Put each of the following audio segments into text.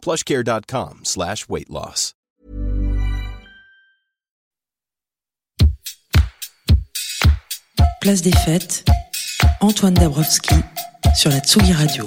plushcare.com slash weight loss. Place des fêtes, Antoine Dabrowski sur la Tsugi Radio.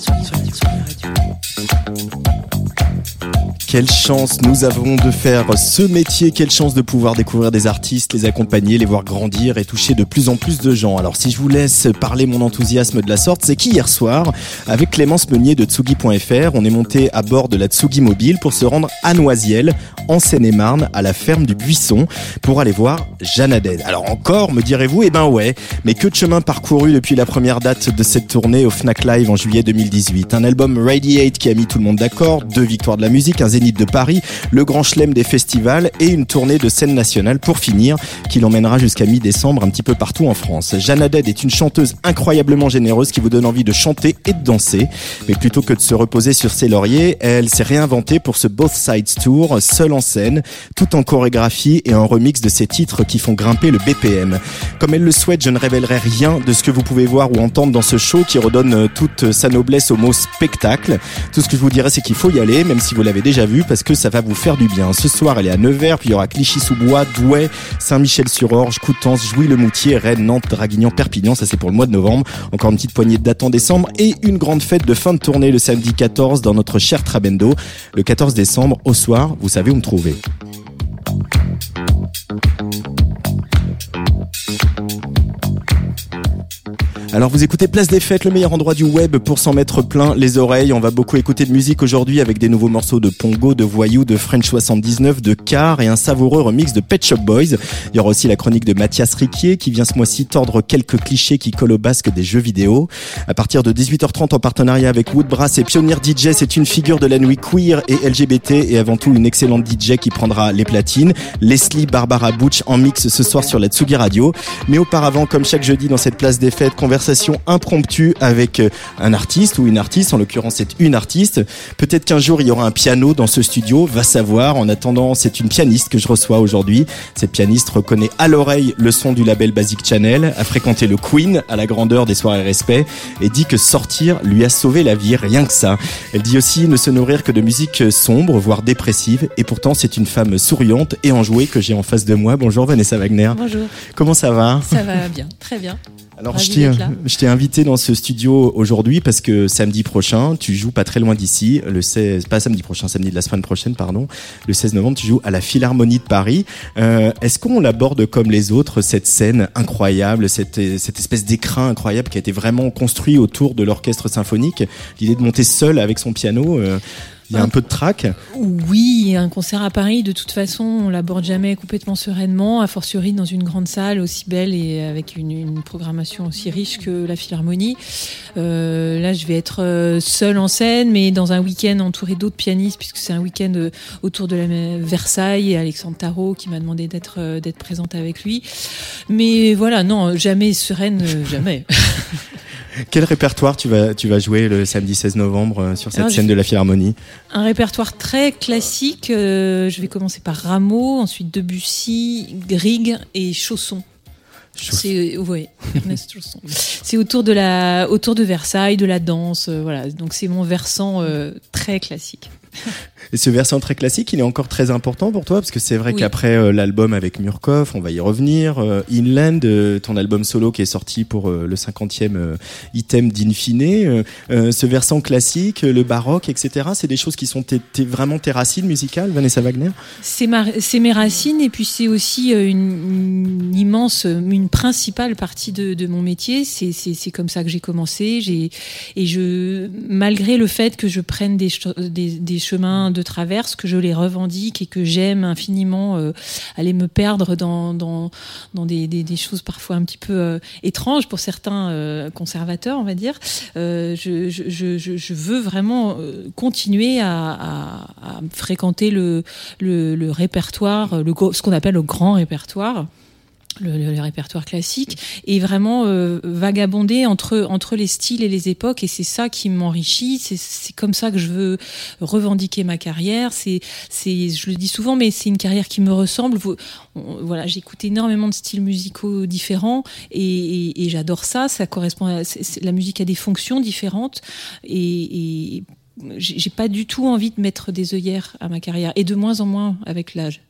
Quelle chance nous avons de faire ce métier, quelle chance de pouvoir découvrir des artistes, les accompagner, les voir grandir et toucher de plus en plus de gens. Alors si je vous laisse parler mon enthousiasme de la sorte, c'est qu'hier soir, avec Clémence Meunier de Tsugi.fr, on est monté à bord de la Tsugi Mobile pour se rendre à Noisiel, en Seine-et-Marne, à la ferme du Buisson, pour aller voir Jeanne Alors encore, me direz-vous, eh ben ouais, mais que de chemin parcouru depuis la première date de cette tournée au Fnac Live en juillet 2018. Un album Radiate qui a mis tout le monde d'accord, deux victoires de la musique, un zénith de Paris, le grand chelem des festivals et une tournée de scène nationale pour finir, qui l'emmènera jusqu'à mi-décembre un petit peu partout en France. Jeanne Haddad est une chanteuse incroyablement généreuse qui vous donne envie de chanter et de danser. Mais plutôt que de se reposer sur ses lauriers, elle s'est réinventée pour ce Both Sides Tour, seule en scène, tout en chorégraphie et en remix de ses titres qui font grimper le BPM. Comme elle le souhaite, je ne révélerai rien de ce que vous pouvez voir ou entendre dans ce show qui redonne toute sa noblesse au mot spectacle. Tout ce que je vous dirais, c'est qu'il faut y aller, même si vous l'avez déjà vu, parce que ça va vous faire du bien. Ce soir, elle est à Nevers, puis il y aura Clichy-sous-Bois, Douai, Saint-Michel-sur-Orge, Coutances, Jouy-le-Moutier, Rennes, Nantes, Draguignan, Perpignan. Ça, c'est pour le mois de novembre. Encore une petite poignée de dates en décembre et une grande fête de fin de tournée le samedi 14 dans notre cher Trabendo. Le 14 décembre, au soir, vous savez où me trouver. Alors vous écoutez Place des Fêtes, le meilleur endroit du web pour s'en mettre plein les oreilles. On va beaucoup écouter de musique aujourd'hui avec des nouveaux morceaux de Pongo, de Voyou, de French 79, de Car et un savoureux remix de Pet Shop Boys. Il y aura aussi la chronique de Mathias Riquier qui vient ce mois-ci tordre quelques clichés qui collent au basque des jeux vidéo. À partir de 18h30 en partenariat avec Woodbrass et Pioneer DJ, c'est une figure de la nuit queer et LGBT et avant tout une excellente DJ qui prendra les platines. Leslie Barbara Butch en mix ce soir sur la Tsugi Radio. Mais auparavant, comme chaque jeudi dans cette place des fêtes, conversation impromptue avec euh, un artiste ou une artiste, en l'occurrence c'est une artiste. Peut-être qu'un jour il y aura un piano dans ce studio, va savoir. En attendant, c'est une pianiste que je reçois aujourd'hui. Cette pianiste reconnaît à l'oreille le son du label Basic Channel, a fréquenté le Queen à la grandeur des soirées respect et dit que sortir lui a sauvé la vie, rien que ça. Elle dit aussi ne se nourrir que de musique sombre, voire dépressive, et pourtant c'est une femme souriante et enjouée que j'ai en face de moi. Bonjour Vanessa Wagner. Bonjour. Comment ça va? Ça va bien, très bien. Alors je t'ai invité dans ce studio aujourd'hui parce que samedi prochain, tu joues pas très loin d'ici, le 16, pas samedi prochain, samedi de la semaine prochaine, pardon, le 16 novembre, tu joues à la Philharmonie de Paris. Euh, Est-ce qu'on l'aborde comme les autres, cette scène incroyable, cette, cette espèce d'écrin incroyable qui a été vraiment construit autour de l'orchestre symphonique, l'idée de monter seul avec son piano euh, il y a un peu de trac Oui, un concert à Paris, de toute façon, on l'aborde jamais complètement sereinement, a fortiori dans une grande salle aussi belle et avec une, programmation aussi riche que la Philharmonie. Euh, là, je vais être euh, seule en scène, mais dans un week-end entouré d'autres pianistes, puisque c'est un week-end euh, autour de la Versailles et Alexandre Tarot qui m'a demandé d'être d'être présente avec lui. Mais voilà, non, jamais sereine, jamais. Quel répertoire tu vas, tu vas jouer le samedi 16 novembre euh, sur cette scène de la Philharmonie? Un répertoire très classique. Euh, je vais commencer par Rameau, ensuite Debussy, Grieg et Chausson. C'est ouais, C'est autour de la autour de Versailles, de la danse, euh, voilà. Donc c'est mon versant très classique. Et ce versant très classique, il est encore très important pour toi parce que c'est vrai qu'après euh, l'album avec Murkoff, on va y revenir. Euh, Inland, euh, ton album solo qui est sorti pour le 50e item d'Infine, ce versant classique, le baroque, etc. C'est des choses qui sont vraiment tes racines musicales, Vanessa Wagner? C'est mes racines et puis c'est aussi une, immense, une principale partie de, de mon métier. C'est comme ça que j'ai commencé. Et je, malgré le fait que je prenne des, des, des chemins de traverse, que je les revendique et que j'aime infiniment aller me perdre dans, dans, dans des, des, choses parfois un petit peu étranges pour certains conservateurs, on va dire. je, je, veux vraiment continuer à fréquenter le, le, le répertoire, le, ce qu'on appelle le grand répertoire le, répertoire classique et vraiment euh, vagabonder entre entre les styles et les époques et c'est ça qui m'enrichit c'est c'est comme ça que je veux revendiquer ma carrière c'est c'est je le dis souvent mais c'est une carrière qui me ressemble voilà j'écoute énormément de styles musicaux différents et, j'adore ça ça correspond la musique a des fonctions différentes et j'ai pas du tout envie de mettre des œillères à ma carrière et de moins en moins avec l'âge.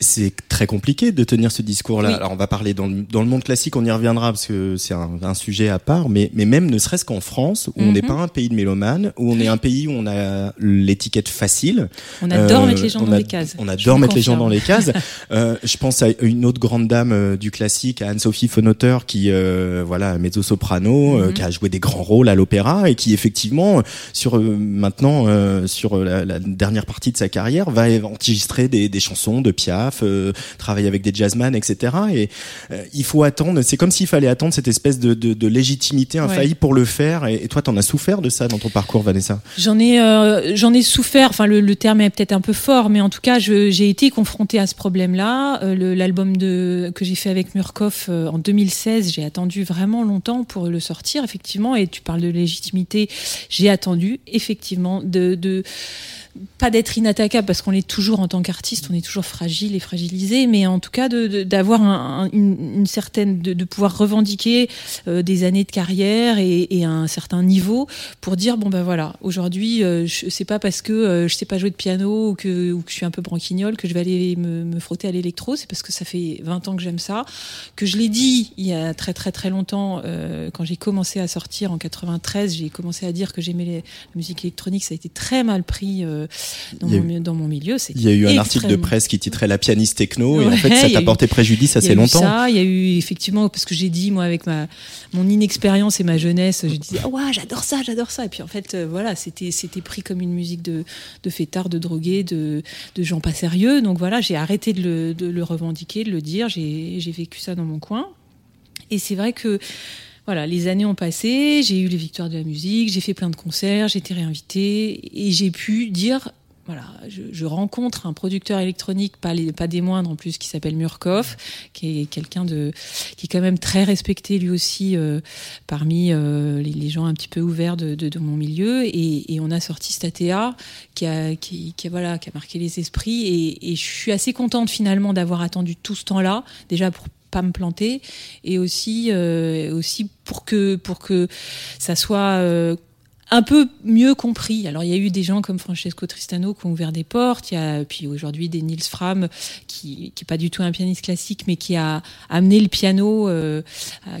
C'est très compliqué de tenir ce discours-là. Alors on va parler dans le, dans le, monde classique, on y reviendra parce que c'est un, un, sujet à part, mais, mais même ne serait-ce qu'en France, où on n'est mhm. pas un pays de mélomanes, où on est un pays où on a l'étiquette facile. On adore euh, mettre les gens dans les cases. On adore mettre les gens dans les cases. euh, je pense à une autre grande dame euh, du classique, à Anne-Sophie Fonotter, qui euh, voilà mezzo-soprano, mhm. qui a joué des grands rôles à l'opéra et qui effectivement sur maintenant sur la, la, dernière partie de sa carrière va enregistrer des, des chansons de Piaf, euh, travailler avec des jazzman, etc. Et euh, il faut attendre. C'est comme s'il fallait attendre cette espèce de, de, de légitimité infaillible pour le faire. Et, toi, t'en as souffert de ça dans ton parcours, Vanessa? J'en ai, euh, j'en ai souffert. Enfin, le, le terme est peut-être un peu fort, mais en tout cas, j'ai été confrontée à ce problème-là. L'album de que j'ai fait avec Murkoff en 2016, j'ai attendu vraiment longtemps pour le sortir, effectivement. Et tu parles de légitimité, j'ai attendu effectivement de, de pas d'être inattaquable parce qu'on est toujours en tant qu'artiste, on est toujours fragile et fragilisé, mais en tout cas d'avoir un, une, certaine, de, pouvoir revendiquer euh, des années de carrière et, un certain niveau pour dire bon ben voilà, aujourd'hui euh, c'est pas parce que euh, je sais pas jouer de piano ou que, je suis un peu branquignol que je vais aller me, me frotter à l'électro, c'est parce que ça fait 20 ans que j'aime ça, que je l'ai dit il y a très très très longtemps euh, quand j'ai commencé à sortir en 93, j'ai commencé à dire que j'aimais la musique électronique, ça a été très mal pris dans, mon, dans mon milieu. Il y a eu un article de presse qui titrait La pianiste techno, et en fait, ça t'a porté préjudice assez longtemps. Ça, il y a eu effectivement, parce que j'ai dit, moi, avec ma, mon inexpérience et ma jeunesse, je disais, ah ouais, j'adore ça, j'adore ça. Et puis en fait, euh, voilà, c'était, pris comme une musique de, de fêtards, de drogués, de, de gens pas sérieux. Donc voilà, j'ai arrêté de le, de le revendiquer, de le dire. J'ai vécu ça dans mon coin. Et c'est vrai que voilà, les années ont passé, j'ai eu les victoires de la musique, j'ai fait plein de concerts, j'ai été réinvitée et j'ai pu dire voilà, je, rencontre un producteur électronique, pas, des moindres en plus, qui s'appelle Murkoff, qui est quelqu'un de, qui est quand même très respecté lui aussi euh, parmi euh, les, gens un petit peu ouverts de, mon milieu. Et, on a sorti Statea, qui a, qui, voilà, qui a marqué les esprits. Et, et je suis assez contente finalement d'avoir attendu tout ce temps-là, déjà pour pas me planter. Et aussi euh, aussi pour que pour que ça soit euh, un peu mieux compris. Alors il y a eu des gens comme Francesco Tristano qui ont ouvert des portes, il y a puis aujourd'hui des Nils Fram qui qui est pas du tout un pianiste classique mais qui a amené le piano euh,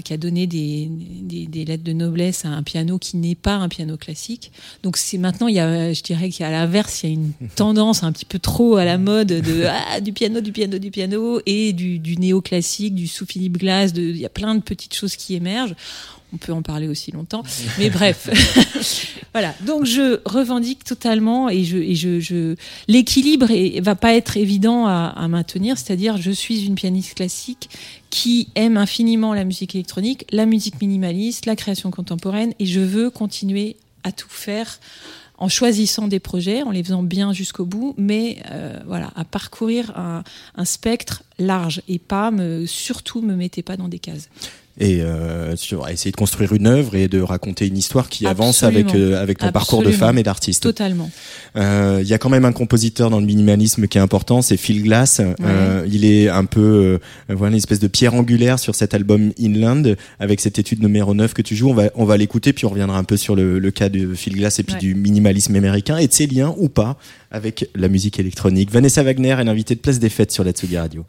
qui a donné des, des, des, lettres de noblesse à un piano qui n'est pas un piano classique. Donc c'est maintenant il y a je dirais qu'à l'inverse, il y a une tendance un petit peu trop à la mode de ah, du piano du piano du piano et du, du néoclassique, du sous Philippe Glass, de, il y a plein de petites choses qui émergent on peut en parler aussi longtemps. Mais bref, voilà. Donc je revendique totalement et je, et je, je l'équilibre va pas être évident à, à maintenir. C'est-à-dire, je suis une pianiste classique qui aime infiniment la musique électronique, la musique minimaliste, la création contemporaine, et je veux continuer à tout faire en choisissant des projets, en les faisant bien jusqu'au bout, mais euh, voilà, à parcourir un, un, spectre large et pas me, surtout me mettez pas dans des cases et euh, sur essayer de construire une œuvre et de raconter une histoire qui Absolument. avance avec euh, avec ton Absolument. parcours de femme et d'artiste. Totalement. Euh, il y a quand même un compositeur dans le minimalisme qui est important, c'est Phil Glass. Ouais. Euh, il est un peu euh, voilà une espèce de pierre angulaire sur cet album Inland avec cette étude numéro 9 que tu joues. On va on va l'écouter puis on reviendra un peu sur le, le cas de Phil Glass et puis ouais. du minimalisme américain et de ses liens ou pas avec la musique électronique. Vanessa Wagner est l'invitée de Place des Fêtes sur la Tsugi Radio.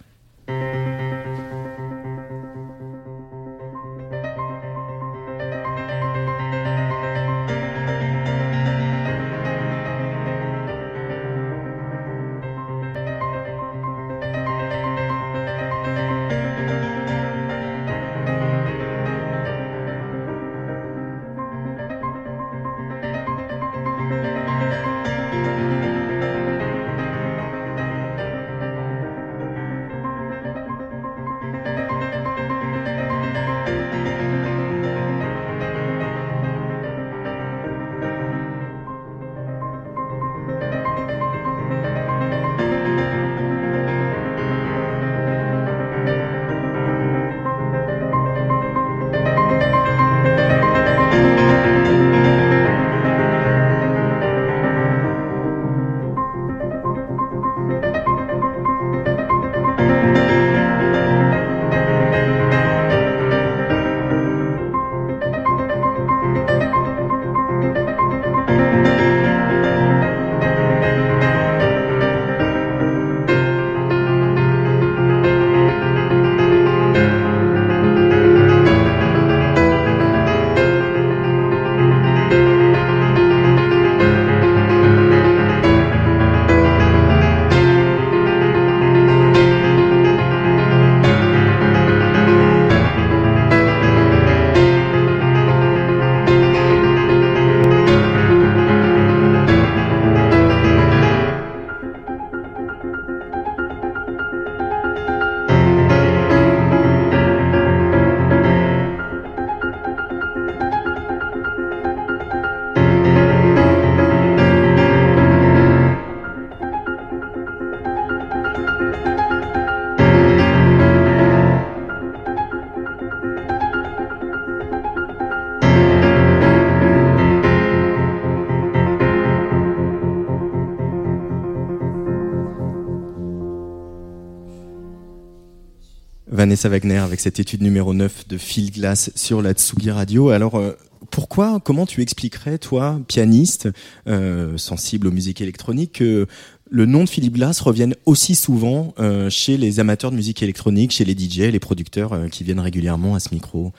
Vanessa Wagner avec cette étude numéro 9 de Phil Glass sur la Tsugi Radio. Alors, euh, pourquoi, comment tu expliquerais, toi, pianiste, euh, sensible aux musiques électroniques, que le nom de Philippe Glass revienne aussi souvent euh, chez les amateurs de musique électronique, chez les DJ, les producteurs euh, qui viennent régulièrement à ce micro?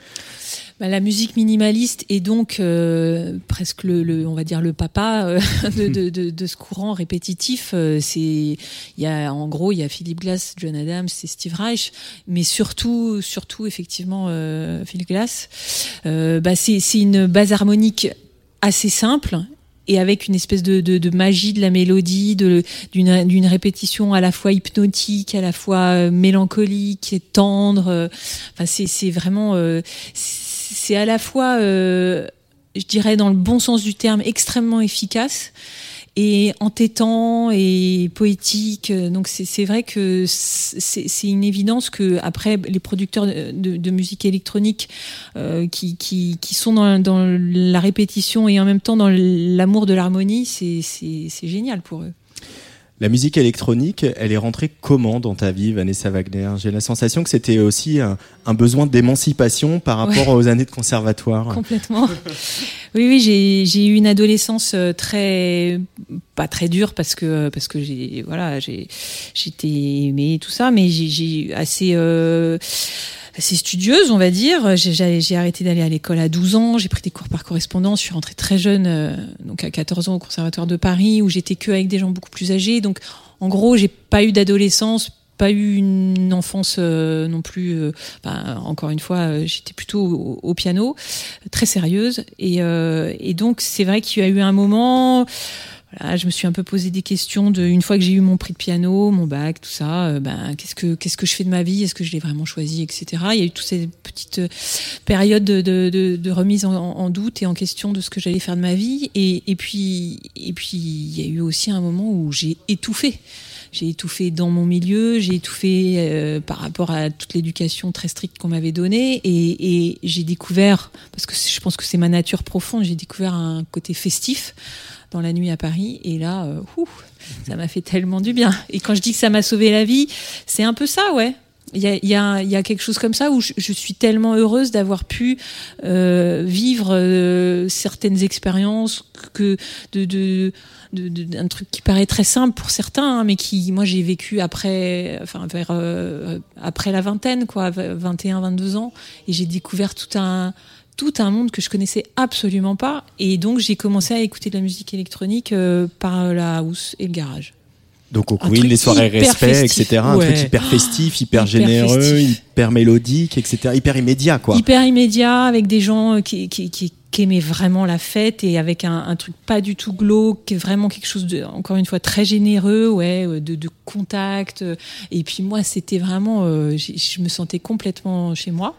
Bah, la musique minimaliste est donc euh, presque le, le, on va dire le papa euh, de, de, de, de, ce courant répétitif. Euh, c'est, il y a en gros, il y a Philip Glass, John Adams, c'est Steve Reich, mais surtout, surtout effectivement euh, Philip Glass. bah, c'est, c'est une base harmonique assez simple et avec une espèce de, de, de, magie de la mélodie, de, d'une, d'une répétition à la fois hypnotique, à la fois mélancolique et tendre. Enfin, c'est, c'est vraiment, à la fois, euh, je dirais dans le bon sens du terme, extrêmement efficace et entêtant et poétique. Donc c'est vrai que c'est une évidence que après les producteurs de, musique électronique euh, qui, sont dans, la répétition et en même temps dans l'amour de l'harmonie, c'est génial pour eux. La musique électronique, elle est rentrée comment dans ta vie, Vanessa Wagner? J'ai la sensation que c'était aussi un, un besoin d'émancipation par rapport ouais. aux années de conservatoire. Complètement. oui, oui, j'ai eu une adolescence euh, très pas très dure parce que parce que j'ai voilà j'ai j'étais aimée tout ça, mais j'ai assez euh, assez studieuse, on va dire. J'ai arrêté d'aller à l'école à 12 ans, j'ai pris des cours par correspondance, je suis rentrée très jeune, euh, donc à 14 ans au Conservatoire de Paris, où j'étais que avec des gens beaucoup plus âgés. Donc, en gros, j'ai pas eu d'adolescence, pas eu une enfance euh, non plus. Euh, encore une fois, j'étais plutôt au, au, piano, très sérieuse. Et, et donc, c'est vrai qu'il y a eu un moment je me suis un peu posé des questions de une fois que j'ai eu mon prix de piano, mon bac, tout ça, euh, ben qu'est-ce que qu'est-ce que je fais de ma vie, est-ce que je l'ai vraiment choisi, etc. Il y a eu toutes ces petites périodes de, de, de, remise en, en, doute et en question de ce que j'allais faire de ma vie, et, et puis et puis il y a eu aussi un moment où j'ai étouffé. J'ai étouffé dans mon milieu, j'ai étouffé euh, par rapport à toute l'éducation très stricte qu'on m'avait donnée, et, et j'ai découvert, parce que je pense que c'est ma nature profonde, j'ai découvert un côté festif dans la nuit à Paris. Et là, euh, ça m'a fait tellement du bien. Et quand je dis que ça m'a sauvé la vie, c'est un peu ça, ouais. Il y a, y, a, y a, quelque chose comme ça où je, suis tellement heureuse d'avoir pu euh, vivre euh, certaines expériences que de, de, truc qui paraît très simple pour certains, hein, mais qui, moi, j'ai vécu après, enfin, vers après la vingtaine, quoi, 21, 22 ans, et j'ai découvert tout un tout un monde que je connaissais absolument pas. Et donc, j'ai commencé à écouter de la musique électronique euh, par la house et le garage. Donc au Queen, les soirées respect, festif. etc. Un truc hyper festif, hyper, hyper généreux, festif. hyper mélodique, etc. Hyper immédiat, quoi. Hyper immédiat, avec des gens qui, qui, qui, qui aimaient vraiment la fête et avec un, un, truc pas du tout glauque, vraiment quelque chose de, encore une fois, très généreux, ouais, de, de contact. Et puis moi, c'était vraiment, euh, je me sentais complètement chez moi.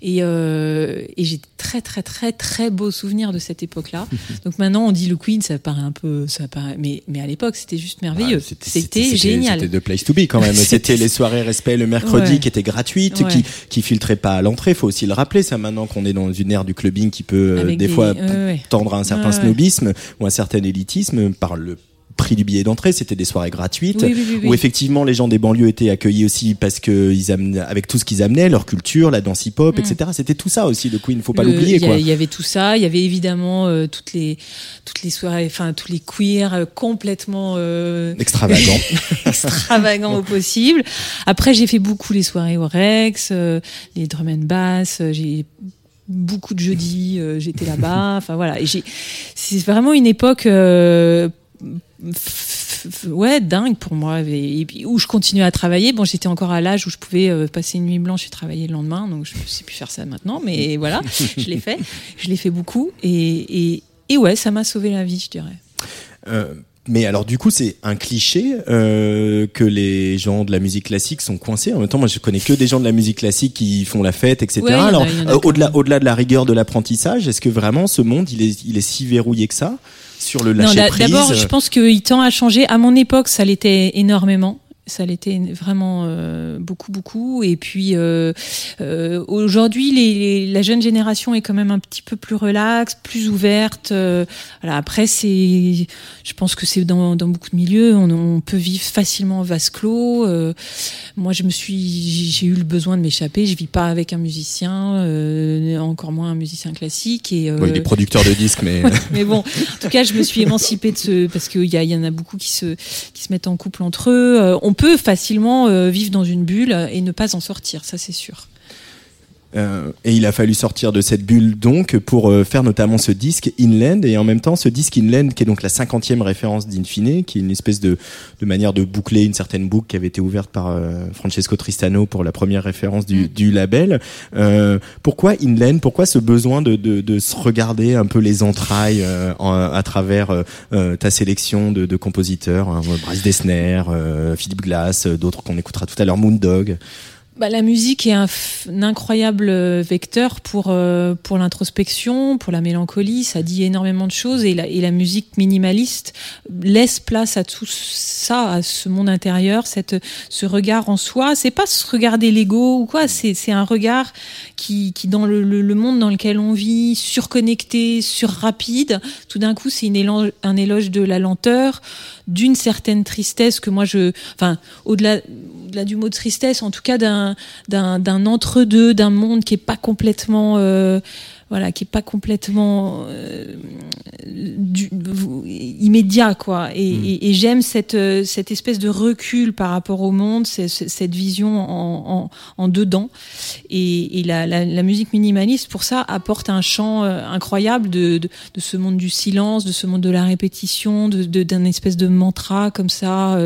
Et, euh, et j'ai très très très très beaux souvenirs de cette époque-là. Donc maintenant on dit le Queen, ça paraît un peu, ça paraît, mais mais à l'époque c'était juste merveilleux. Ah, c'était génial. C'était de place to be quand même. c'était les soirées respect le mercredi ouais. qui étaient gratuites, ouais. qui qui filtraient pas à l'entrée. Faut aussi le rappeler ça maintenant qu'on est dans une ère du clubbing qui peut euh, des, des, fois tendre à un certain snobisme ou un certain élitisme par le prix du billet d'entrée, c'était des soirées gratuites oui, oui, oui, où effectivement les gens des banlieues étaient accueillis aussi parce que ils amenaient, avec tout ce qu'ils amenaient, leur culture, la danse hip-hop, mm. etc. C'était tout ça aussi le Queen, faut pas l'oublier. Il y avait tout ça, il y avait évidemment euh, toutes les toutes les soirées, enfin tous les queers euh, complètement euh, extravagants, extravagants au possible. Après j'ai fait beaucoup les soirées au Rex, les drum and bass, j'ai beaucoup de jeudis, j'étais là-bas. Enfin voilà, et j'ai, c'est vraiment une époque ouais dingue pour moi. Et, et, où je continuais à travailler. Bon j'étais encore à l'âge où je pouvais euh, passer une nuit blanche et travailler le lendemain. Donc je ne sais plus faire ça maintenant mais voilà je l'ai fait. Je l'ai fait beaucoup. Et, et, et, ouais ça m'a sauvé la vie je dirais. Euh, mais alors du coup c'est un cliché euh, que les gens de la musique classique sont coincés. En même temps moi je connais que des gens de la musique classique qui font la fête etc. Ouais, alors euh, au-delà au-delà de la rigueur de l'apprentissage est-ce que vraiment ce monde il est il est si verrouillé que ça? Sur le lâcher non, prise D'abord je pense qu'il tend à changer. À mon époque ça l'était énormément ça l'était vraiment euh, beaucoup, beaucoup. Et puis euh, euh, aujourd'hui, la jeune génération est quand même un petit peu plus relaxe, plus ouverte. voilà, après, c'est, je pense que c'est dans, beaucoup de milieux, on, peut vivre facilement en vase clos. moi, je me suis, j'ai eu le besoin de m'échapper. Je vis pas avec un musicien, encore moins un musicien classique. Et bon, il est producteur de disques, mais mais bon, en tout cas, je me suis émancipée de ce parce qu'il y, y en a beaucoup qui se qui se mettent en couple entre eux. on peut facilement euh, vivre dans une bulle et ne pas en sortir, ça c'est sûr. Euh, et il a fallu sortir de cette bulle donc pour euh, faire notamment ce disque Inland et en même temps ce disque Inland qui est donc la cinquantième référence d'Infine qui est une espèce de, de, manière de boucler une certaine boucle qui avait été ouverte par Francesco Tristano pour la première référence du, mm. du label. pourquoi Inland? Pourquoi ce besoin de, de, de, se regarder un peu les entrailles à travers ta sélection de, de compositeurs, hein, Bryce Dessner, Philippe Glass, d'autres qu'on écoutera tout à l'heure, Moondog? Bah, la musique est un, incroyable euh, vecteur pour, euh, pour l'introspection, pour la mélancolie. Ça dit énormément de choses et la, et la musique minimaliste laisse place à tout ça, à ce monde intérieur, cette, ce regard en soi. C'est pas se regarder l'ego ou quoi, c'est un regard qui, qui dans le, le, monde dans lequel on vit, surconnecté, surrapide, tout d'un coup, c'est un éloge de la lenteur, d'une certaine tristesse que moi je, enfin, au-delà au-delà du mot de tristesse, en tout cas d'un d'un entre-deux, d'un monde qui est pas complètement euh, voilà, qui est pas complètement euh, du, immédiat, quoi. Et, mm. et, et j'aime cette, euh, cette espèce de recul par rapport au monde, cette vision en, en, en dedans. Et, et la, la, la, musique minimaliste, pour ça, apporte un champ incroyable de, de, de, ce monde du silence, de ce monde de la répétition, d'un espèce de mantra comme ça,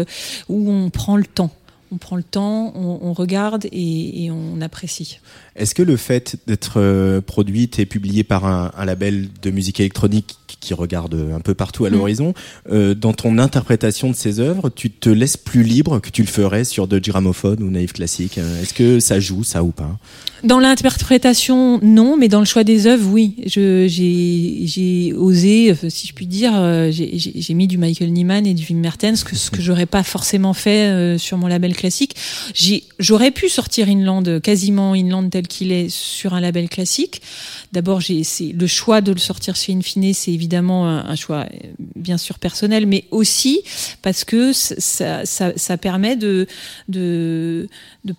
où on prend le temps on prend le temps, on, regarde et, on apprécie. Est-ce que le fait d'être euh, produite et publiée par un, label de musique électronique qui regarde un peu partout à mm. l'horizon, euh, dans ton interprétation de ces œuvres, tu te laisses plus libre que tu le ferais sur de Gramophone ou Naïve Classique Est-ce que ça joue, ça ou pas? Dans l'interprétation, non, mais dans le choix des œuvres, oui. J'ai osé, euh, si je puis dire, j'ai mis du Michael Nyman et du Wim Mertens, que, ce que j'aurais pas forcément fait sur mon label classique. J'aurais pu sortir Inland, quasiment Inland tel qu'il est sur un label classique. D'abord, le choix de le sortir chez Infine, c'est évidemment un, choix euh, bien sûr personnel, mais aussi parce que ça, ça, permet de, de,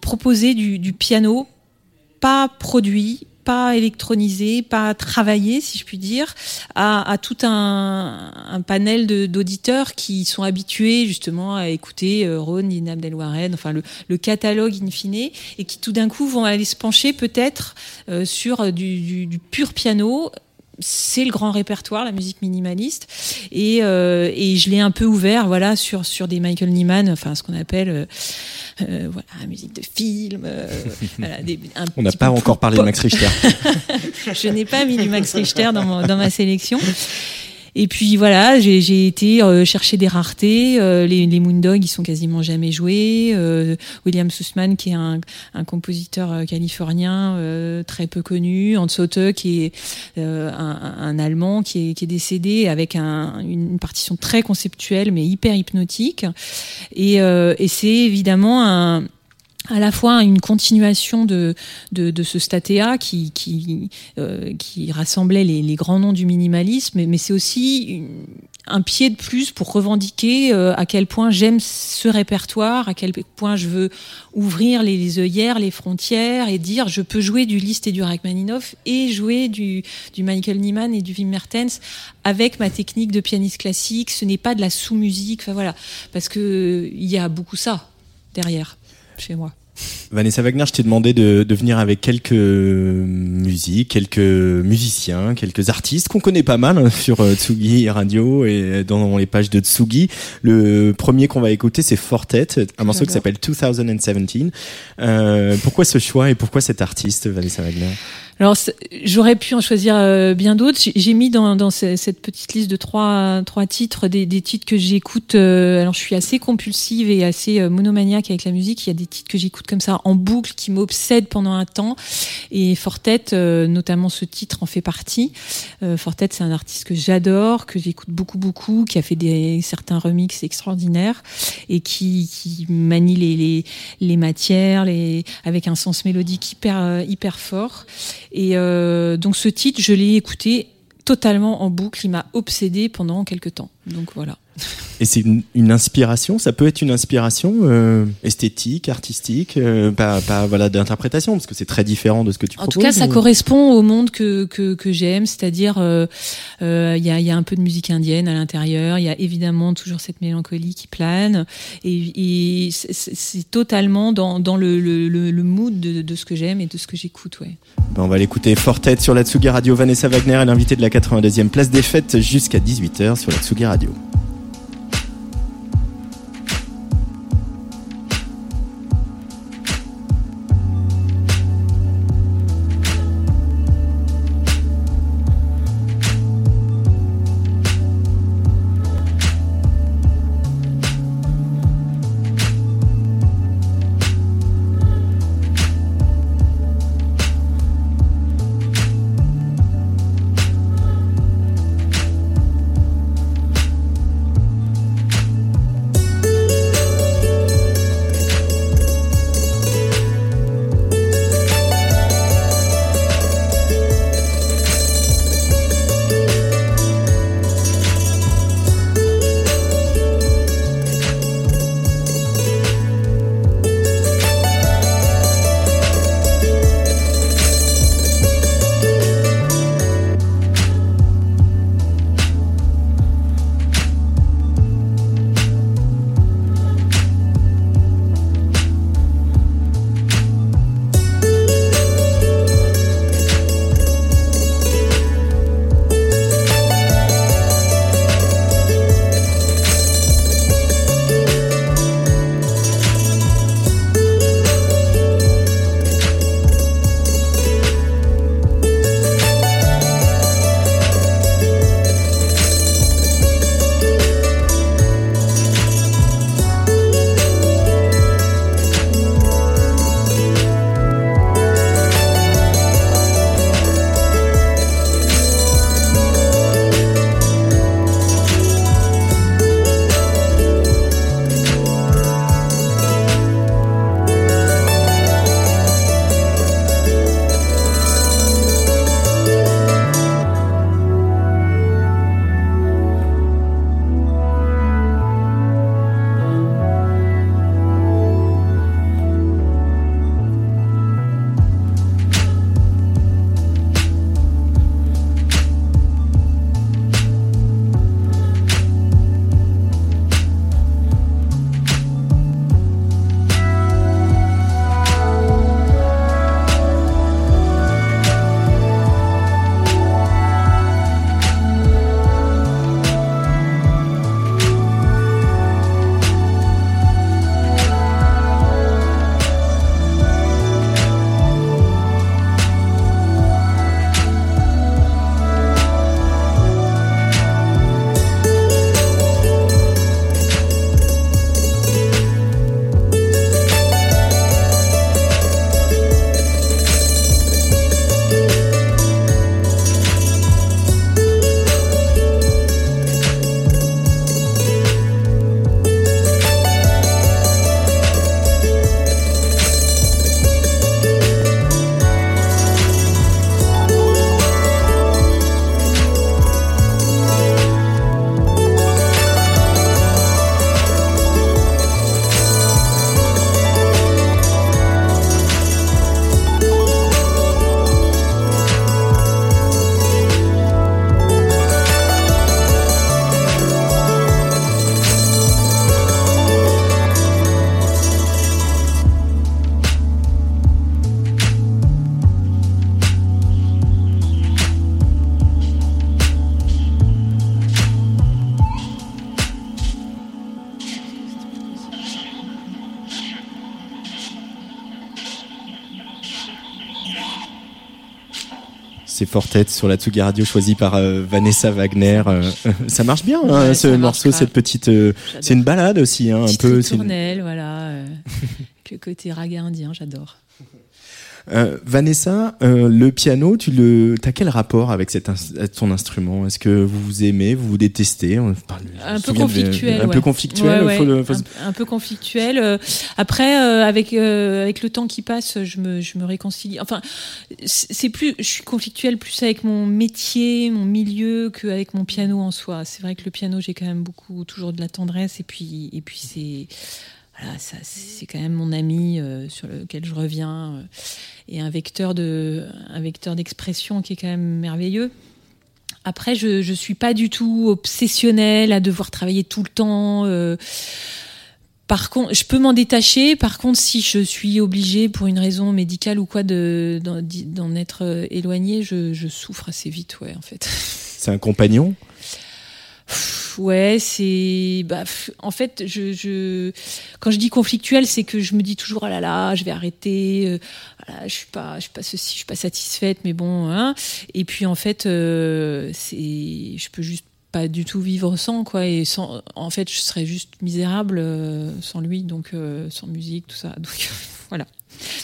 proposer du, piano pas produit, pas électronisé, pas travaillé, si je puis dire, à, tout un, panel d'auditeurs qui sont habitués justement à écouter euh, Ron, Nina Abdelwarren, enfin le, catalogue in fine, et qui tout d'un coup vont aller se pencher peut-être euh, sur du pur piano c'est le grand répertoire, la musique minimaliste, et, euh, et je l'ai un peu ouvert, voilà, sur sur des Michael Nyman, enfin ce qu'on appelle, euh, euh voilà, musique de film. Euh, voilà, des, On n'a pas encore parlé de Max Richter. je n'ai pas mis du Max Richter dans, dans ma sélection. Et puis voilà, j'ai été euh, chercher des raretés. Euh, les, les Moondog, ils sont quasiment jamais joués. Euh, William Sussman, qui est un, un compositeur californien très peu connu. Hans Sotte, qui est un, un, Allemand qui est, qui est décédé avec un, une partition très conceptuelle mais hyper hypnotique. Et, et c'est évidemment un à la fois une continuation de, de, de ce statea qui, qui, euh, qui rassemblait les, les, grands noms du minimalisme, mais c'est aussi un pied de plus pour revendiquer euh, à quel point j'aime ce répertoire, à quel point je veux ouvrir les, les, œillères, les frontières et dire je peux jouer du Liszt et du Rachmaninoff et jouer du, du Michael Nyman et du Wim Mertens avec ma technique de pianiste classique. Ce n'est pas de la sous-musique, enfin voilà, parce que il y a beaucoup ça derrière chez moi. Vanessa Wagner, je t'ai demandé de, de, venir avec quelques musiques, quelques musiciens, quelques artistes qu'on connaît pas mal hein, sur euh, Tsugi Radio et dans les pages de Tsugi. Le premier qu'on va écouter, c'est Fortet, un morceau qui s'appelle 2017. Euh, pourquoi ce choix et pourquoi cet artiste, Vanessa Wagner? Alors j'aurais pu en choisir euh, bien d'autres. J'ai mis dans, dans, cette petite liste de trois, trois titres des, des titres que j'écoute. Euh, alors je suis assez compulsive et assez euh, monomaniaque avec la musique. Il y a des titres que j'écoute comme ça en boucle qui m'obsèdent pendant un temps. Et Fortet, notamment ce titre, en fait partie. Fortet, c'est un artiste que j'adore, que j'écoute beaucoup beaucoup, qui a fait des certains remixes extraordinaires et qui, qui manie les, les, les matières, les avec un sens mélodique hyper hyper fort. Et euh, donc ce titre, je l'ai écouté totalement en boucle. Il m'a obsédé pendant quelques temps. Donc voilà. Et c'est une, inspiration, ça peut être une inspiration euh, esthétique, artistique, euh, pas, pas, voilà d'interprétation, parce que c'est très différent de ce que tu proposes. En tout cas, ça correspond au monde que, que, que j'aime, c'est-à-dire il euh, y, a, y a un peu de musique indienne à l'intérieur, il y a évidemment toujours cette mélancolie qui plane, et, et c'est totalement dans, dans le, le, le, mood de, de, ce que j'aime et de ce que j'écoute. Ouais. Ben on va l'écouter Fortet sur la Tsugi Radio. Vanessa Wagner est l'invitée de la 82e place des fêtes jusqu'à 18h sur la Tsugi Radio. Rádio. C'est Fortet sur la Tsugi Radio choisi par euh, Vanessa Wagner. Euh, ça marche bien hein, ce morceau, cette petite. Euh, c'est une balade aussi, hein, un peu. C'est une... voilà. le côté raga indien, j'adore. Euh, Vanessa, euh, le piano, tu le, as quel rapport avec cet ton instrument? Est-ce que vous vous aimez, vous vous détestez? Un, peu conflictuel, un peu conflictuel. Un, peu conflictuel. après, euh, avec avec le temps qui passe, je me je me réconcilie. Enfin, c'est plus, je suis conflictuelle plus avec mon métier, mon milieu, qu'avec mon piano en soi. C'est vrai que le piano, j'ai quand même beaucoup toujours de la tendresse et puis et puis c'est voilà, ça, c'est quand même mon ami euh, sur lequel je reviens euh, et un vecteur de, un vecteur d'expression qui est quand même merveilleux. Après, je je suis pas du tout obsessionnelle à devoir travailler tout le temps. Euh, par contre, je peux m'en détacher. Par contre, si je suis obligée pour une raison médicale ou quoi de d'en être éloignée, je, je souffre assez vite, ouais, en fait. C'est un compagnon? Ouais, c'est. Bah, en fait, je, quand je dis conflictuel, c'est que je me dis toujours ah là là, je vais arrêter. Euh, je suis pas, suis pas ceci, je suis pas satisfaite, mais bon. Hein. Et puis en fait, euh, c'est, je peux juste pas du tout vivre sans quoi et sans en fait je serais juste misérable euh, sans lui donc euh, sans musique tout ça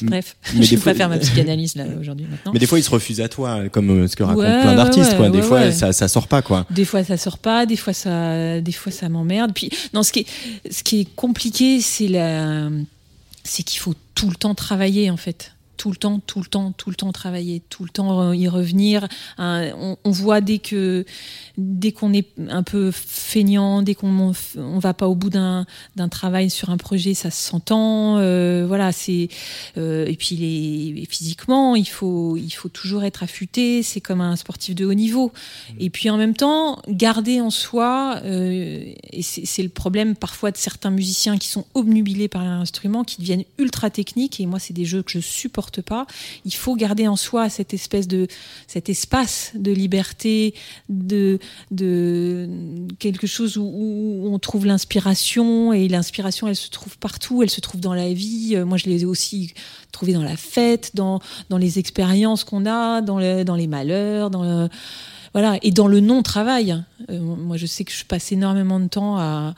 Bref, mais je vais pas faire ma psychanalyse là aujourd'hui. Mais des fois, il se refuse à toi, comme euh, ce que racontent plein d'artistes. quoi. Des fois, ça, ça sort pas, quoi. Des fois, ça sort pas. Des fois, ça, des fois, ça m'emmerde. Puis, non, ce qui est, ce qui est compliqué, c'est la, c'est qu'il faut tout le temps travailler, en fait tout le temps, tout le temps, tout le temps travailler, tout le temps y revenir. On, on voit dès que dès qu'on est un peu feignant, dès qu'on on va pas au bout d'un d'un travail sur un projet, ça s'entend. Euh, voilà, c'est euh, et puis les physiquement, il faut il faut toujours être affûté. C'est comme un sportif de haut niveau. Et puis en même temps, garder en soi. Euh, et c'est le problème parfois de certains musiciens qui sont obnubilés par l'instrument, qui deviennent ultra techniques. Et moi, c'est des jeux que je supporte pas. Il faut garder en soi cette espèce de cet espace de liberté, de de quelque chose où, on trouve l'inspiration et l'inspiration elle se trouve partout, elle se trouve dans la vie. Euh, moi je l'ai aussi trouvée dans la fête, dans dans les expériences qu'on a, dans dans les malheurs, voilà et dans le non travail. Euh, moi je sais que je passe énormément de temps à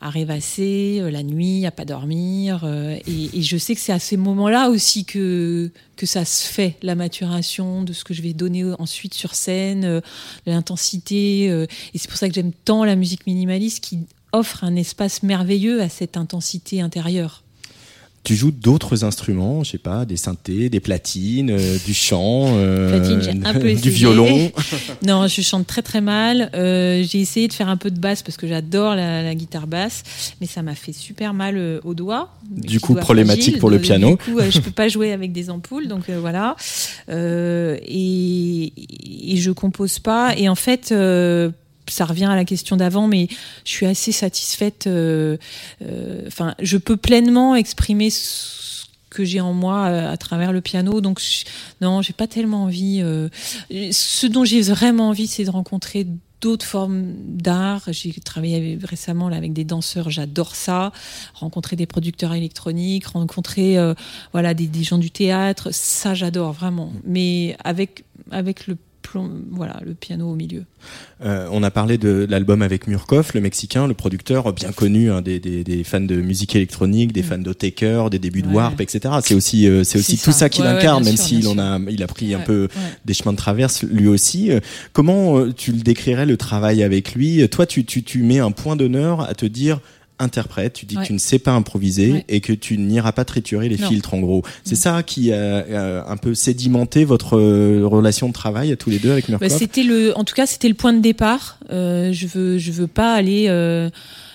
à rêvasser euh, la nuit, à pas dormir. Euh, et, je sais que c'est à ces moments-là aussi que, que ça se fait, la maturation de ce que je vais donner ensuite sur scène, euh, l'intensité. et c'est pour ça que j'aime tant la musique minimaliste qui offre un espace merveilleux à cette intensité intérieure. Tu joues d'autres instruments, je sais pas, des synthés, des platines, euh, du chant, euh, du violon. non, je chante très très mal. Euh, j'ai essayé de faire un peu de basse parce que j'adore la, guitare basse, mais ça m'a fait super mal au doigt. Du coup, problématique pour le piano. Du coup, je peux pas jouer avec des ampoules, donc voilà. Et, et, je compose pas. Et en fait ça revient à la question d'avant, mais je suis assez satisfaite. Euh, euh, enfin, je peux pleinement exprimer ce que j'ai en moi euh, à, travers le piano. Donc, non, j'ai pas tellement envie. ce dont j'ai vraiment envie, c'est de rencontrer d'autres formes d'art. J'ai travaillé récemment là, avec des danseurs, j'adore ça. Rencontrer des producteurs électroniques, rencontrer voilà des, des, gens du théâtre, ça j'adore vraiment. Mais avec avec le voilà, le piano au milieu. Euh, on a parlé de l'album avec Murkoff, le Mexicain, le producteur bien connu hein, des, fans de musique électronique, des mm. fans d'Otaker, des débuts de Warp, etc. C'est aussi, euh, c'est aussi tout ça, qu'il incarne, même s'il en a, il a pris un peu des chemins de traverse lui aussi. Euh, comment tu le décrirais le travail avec lui? Toi, tu, tu, tu mets un point d'honneur à te dire interprète, tu dis que tu ne sais pas improviser et que tu n'iras pas triturer les filtres en gros. C'est mm. ça qui a, un peu sédimenté votre euh, relation de travail à tous les deux avec Murkoff? Bah, C'était le, en tout cas, c'était le point de départ. Euh, je veux, je veux pas aller.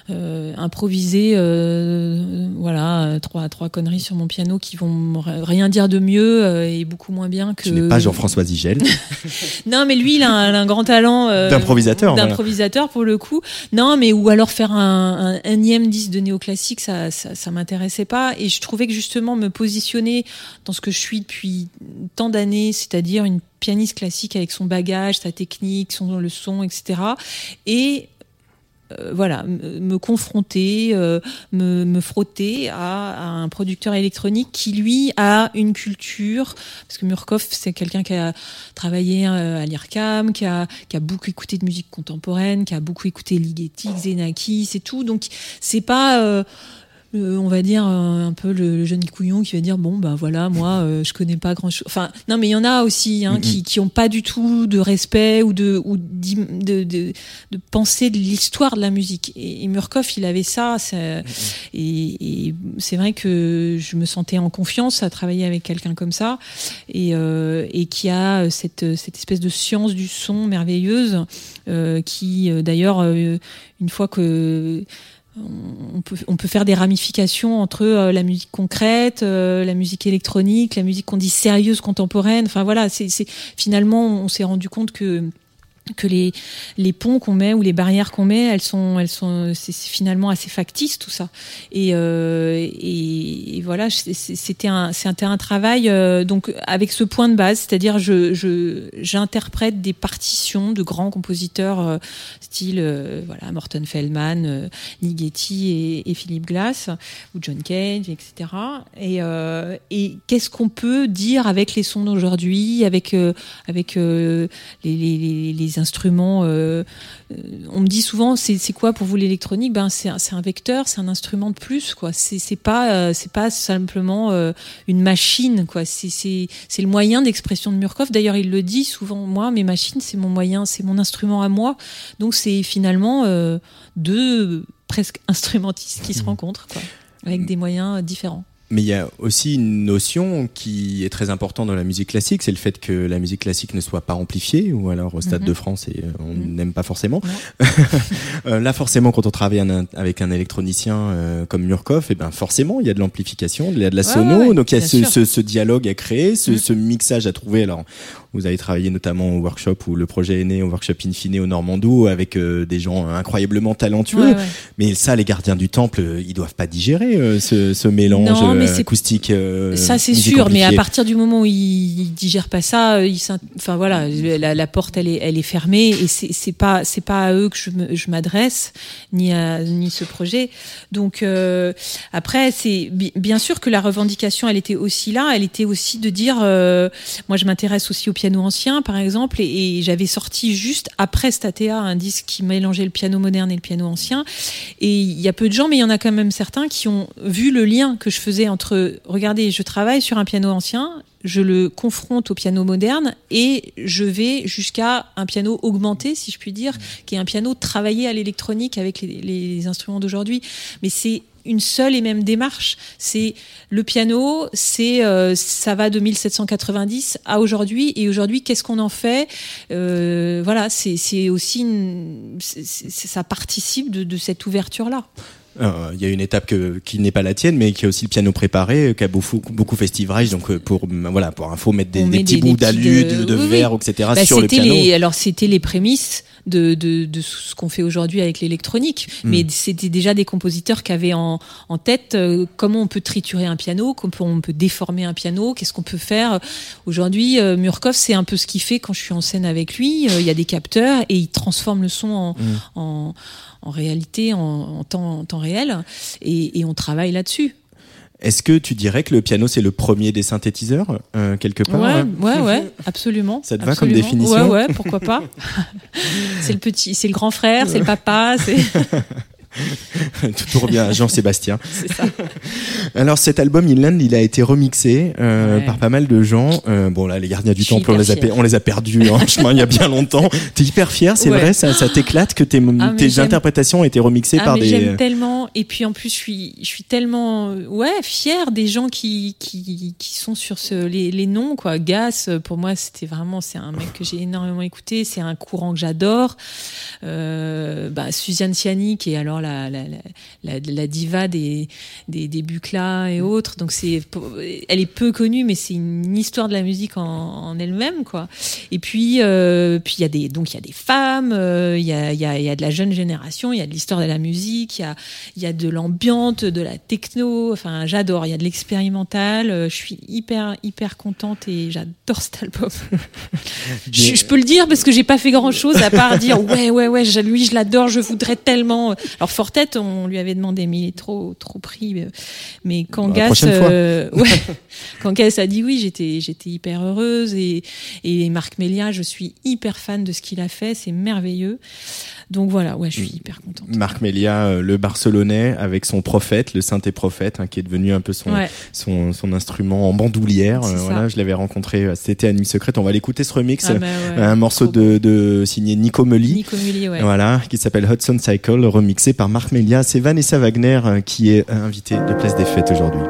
Euh, improviser euh, voilà trois trois conneries sur mon piano qui vont rien dire de mieux euh, et beaucoup moins bien que. Tu n'es pas Jean-François Zigel. non, mais lui, il a un, grand talent d'improvisateur. D'improvisateur pour le coup. Non, mais ou alors faire un, un énième disque de néoclassique, ça, ça, ça m'intéressait pas. Et je trouvais que justement me positionner dans ce que je suis depuis tant d'années, c'est-à-dire une pianiste classique avec son bagage, sa technique, son le son, etc. Et voilà, me confronter, me, me, frotter à, un producteur électronique qui lui a une culture, parce que Murkoff c'est quelqu'un qui a travaillé à l'IRCAM, qui a, beaucoup écouté de musique contemporaine, qui a beaucoup écouté Ligeti, Xenakis et tout, donc c'est pas on va dire euh, un peu le, jeune couillon qui va dire bon bah voilà moi euh, je connais pas grand chose enfin non mais il y en a aussi hein, qui qui ont pas du tout de respect ou de ou de, de, de, penser de l'histoire de la musique. Et, Murkoff il avait ça et, c'est vrai que je me sentais en confiance à travailler avec quelqu'un comme ça et, euh, et qui a cette cette espèce de science du son merveilleuse qui d'ailleurs une fois que on peut, on peut faire des ramifications entre euh, la musique concrète, euh, la musique électronique, la musique qu'on dit sérieuse contemporaine. Enfin voilà, c'est finalement on s'est rendu compte que que les, les ponts qu'on met ou les barrières qu'on met, elles sont, elles sont, c'est finalement assez factice tout ça. Et, euh, et, voilà, c'était un, c'était un travail euh, donc avec ce point de base, c'est-à-dire je, je, j'interprète des partitions de grands compositeurs euh, style euh, voilà Morton Feldman, euh, Ligeti et, et, Philippe Glass ou John Cage, etc. Et, et qu'est-ce qu'on peut dire avec les sons d'aujourd'hui, avec avec les, les, les instruments. Euh, euh, on me dit souvent, c'est quoi pour vous l'électronique? Ben c'est un, vecteur, c'est un instrument de plus, quoi. C'est pas euh, c'est pas simplement une machine, quoi. C'est le moyen d'expression de Murkoff. D'ailleurs, il le dit souvent. Moi, mes machines, c'est mon moyen, c'est mon instrument à moi. Donc c'est finalement deux presque instrumentistes qui se mmh. rencontrent, quoi, avec des moyens différents. Mais il y a aussi une notion qui est très importante dans la musique classique, c'est le fait que la musique classique ne soit pas amplifiée, ou alors au Stade mhm. de France, et euh, on mhm. n'aime pas forcément. Euh, là, forcément, quand on travaille avec un électronicien euh, comme Murkoff, et eh ben forcément, il y a de l'amplification, il y a de la sono, donc il y a ce, ce, ce, dialogue à créer, ce, mhm. ce, mixage à trouver. Alors, vous avez travaillé notamment au workshop où le projet est né, au workshop Infine au Normandou, avec des gens incroyablement talentueux. Mais ça, les gardiens du temple, ils doivent pas digérer ce, ce mélange acoustique. Euh, ça c'est sûr, mais à partir du moment où ils, digèrent pas ça, ils, enfin voilà, la, porte elle est, elle est fermée et c'est pas c'est pas à eux que je m'adresse ni à ni ce projet. Donc euh, après c'est bien sûr que la revendication elle était aussi là, elle était aussi de dire, euh, moi je m'intéresse aussi au piano ancien par exemple et, j'avais sorti juste après Statea un disque qui mélangeait le piano moderne et le piano ancien et il y a peu de gens mais il y en a quand même certains qui ont vu le lien que je faisais entre, regardez, je travaille sur un piano ancien, je le confronte au piano moderne et je vais jusqu'à un piano augmenté, si je puis dire, qui est un piano travaillé à l'électronique avec les, instruments d'aujourd'hui. Mais c'est une seule et même démarche. C'est le piano, c'est euh, ça va de 1790 à aujourd'hui. Et aujourd'hui, qu'est-ce qu'on en fait? Euh, Voilà, c'est aussi une, ça participe de, de cette ouverture là. Euh, il y a une étape que, qui n'est pas la tienne, mais qui a aussi le piano préparé, qui a beaucoup, beaucoup festival. Donc pour voilà, pour info, mettre des, des petits bouts d'alu, de, de, verre, etc. Bah, sur le piano. Les, alors c'était les prémices de, de, de ce qu'on fait aujourd'hui avec l'électronique, hmm. mais c'était déjà des compositeurs qui avaient en, en tête comment on peut triturer un piano, comment on peut déformer un piano, qu'est-ce qu'on peut faire. Aujourd'hui, Murkoff, c'est un peu ce qu'il fait quand je suis en scène avec lui. Il y a des capteurs et il transforme le son en, hmm. en en réalité, en, temps, réel, et, on travaille là-dessus. Est-ce que tu dirais que le piano c'est le premier des synthétiseurs euh, quelque part Ouais, hein ouais, ouais, absolument. Ça te va comme définition Ouais, ouais, pourquoi pas. c'est le petit, c'est le grand frère, c'est le papa, c'est. Toujours bien, Jean-Sébastien. Alors cet album Inland, il a été remixé euh, par pas mal de gens. Euh, bon là, les gardiens du temple, on les, a, on les a perdus en chemin il y a bien longtemps. T'es hyper fier, c'est vrai, ça, ça t'éclate que tes, ah, tes interprétations ont été remixées ah, par des. J'aime tellement, et puis en plus je suis, je suis tellement, ouais, fier des gens qui, qui, qui sont sur ce, les, les noms quoi. Gas, pour moi, c'était vraiment, c'est un mec que j'ai énormément écouté, c'est un courant que j'adore. Euh, bah, Suzanne qui est alors la, la, la, la diva des, des, des Bucla et autres. Donc c'est, elle est peu connue, mais c'est une histoire de la musique en, en elle-même, quoi. Et puis, euh, puis il y a des, donc il y a des femmes, euh, il y, a, y, a, y a de la jeune génération, il y a de l'histoire de la musique, il y a, y a de l'ambiante, de la techno. Enfin, j'adore. Il y a de l'expérimental. Euh, je suis hyper, hyper contente et j'adore cet album. je, je, peux le dire parce que j'ai pas fait grand chose à part dire ouais, ouais, ouais, lui, je l'adore, je voudrais tellement. Alors Fortet, on lui avait demandé, mais il est trop, trop pris. Mais quand Bah, Gas, euh, ouais, quand Gas a dit oui, j'étais, j'étais hyper heureuse et, et Marc Mélia, je suis hyper fan de ce qu'il a fait, c'est merveilleux. Donc voilà, ouais, je suis hyper contente. Marc Mélia, euh, le Barcelonais, avec son prophète, le synthé prophète, hein, qui est devenu un peu son, Ouais. son, son instrument en bandoulière. Euh, voilà, je l'avais rencontré euh, cet été à Nuit Secrète. On va l'écouter ce remix, Ah bah ouais, un morceau de, de signé Nico Mully. Nico Mully, ouais. Voilà, qui s'appelle Hudson Cycle, remixé par Marc Mélia. C'est Vanessa Wagner qui est invitée de Place des Fêtes aujourd'hui.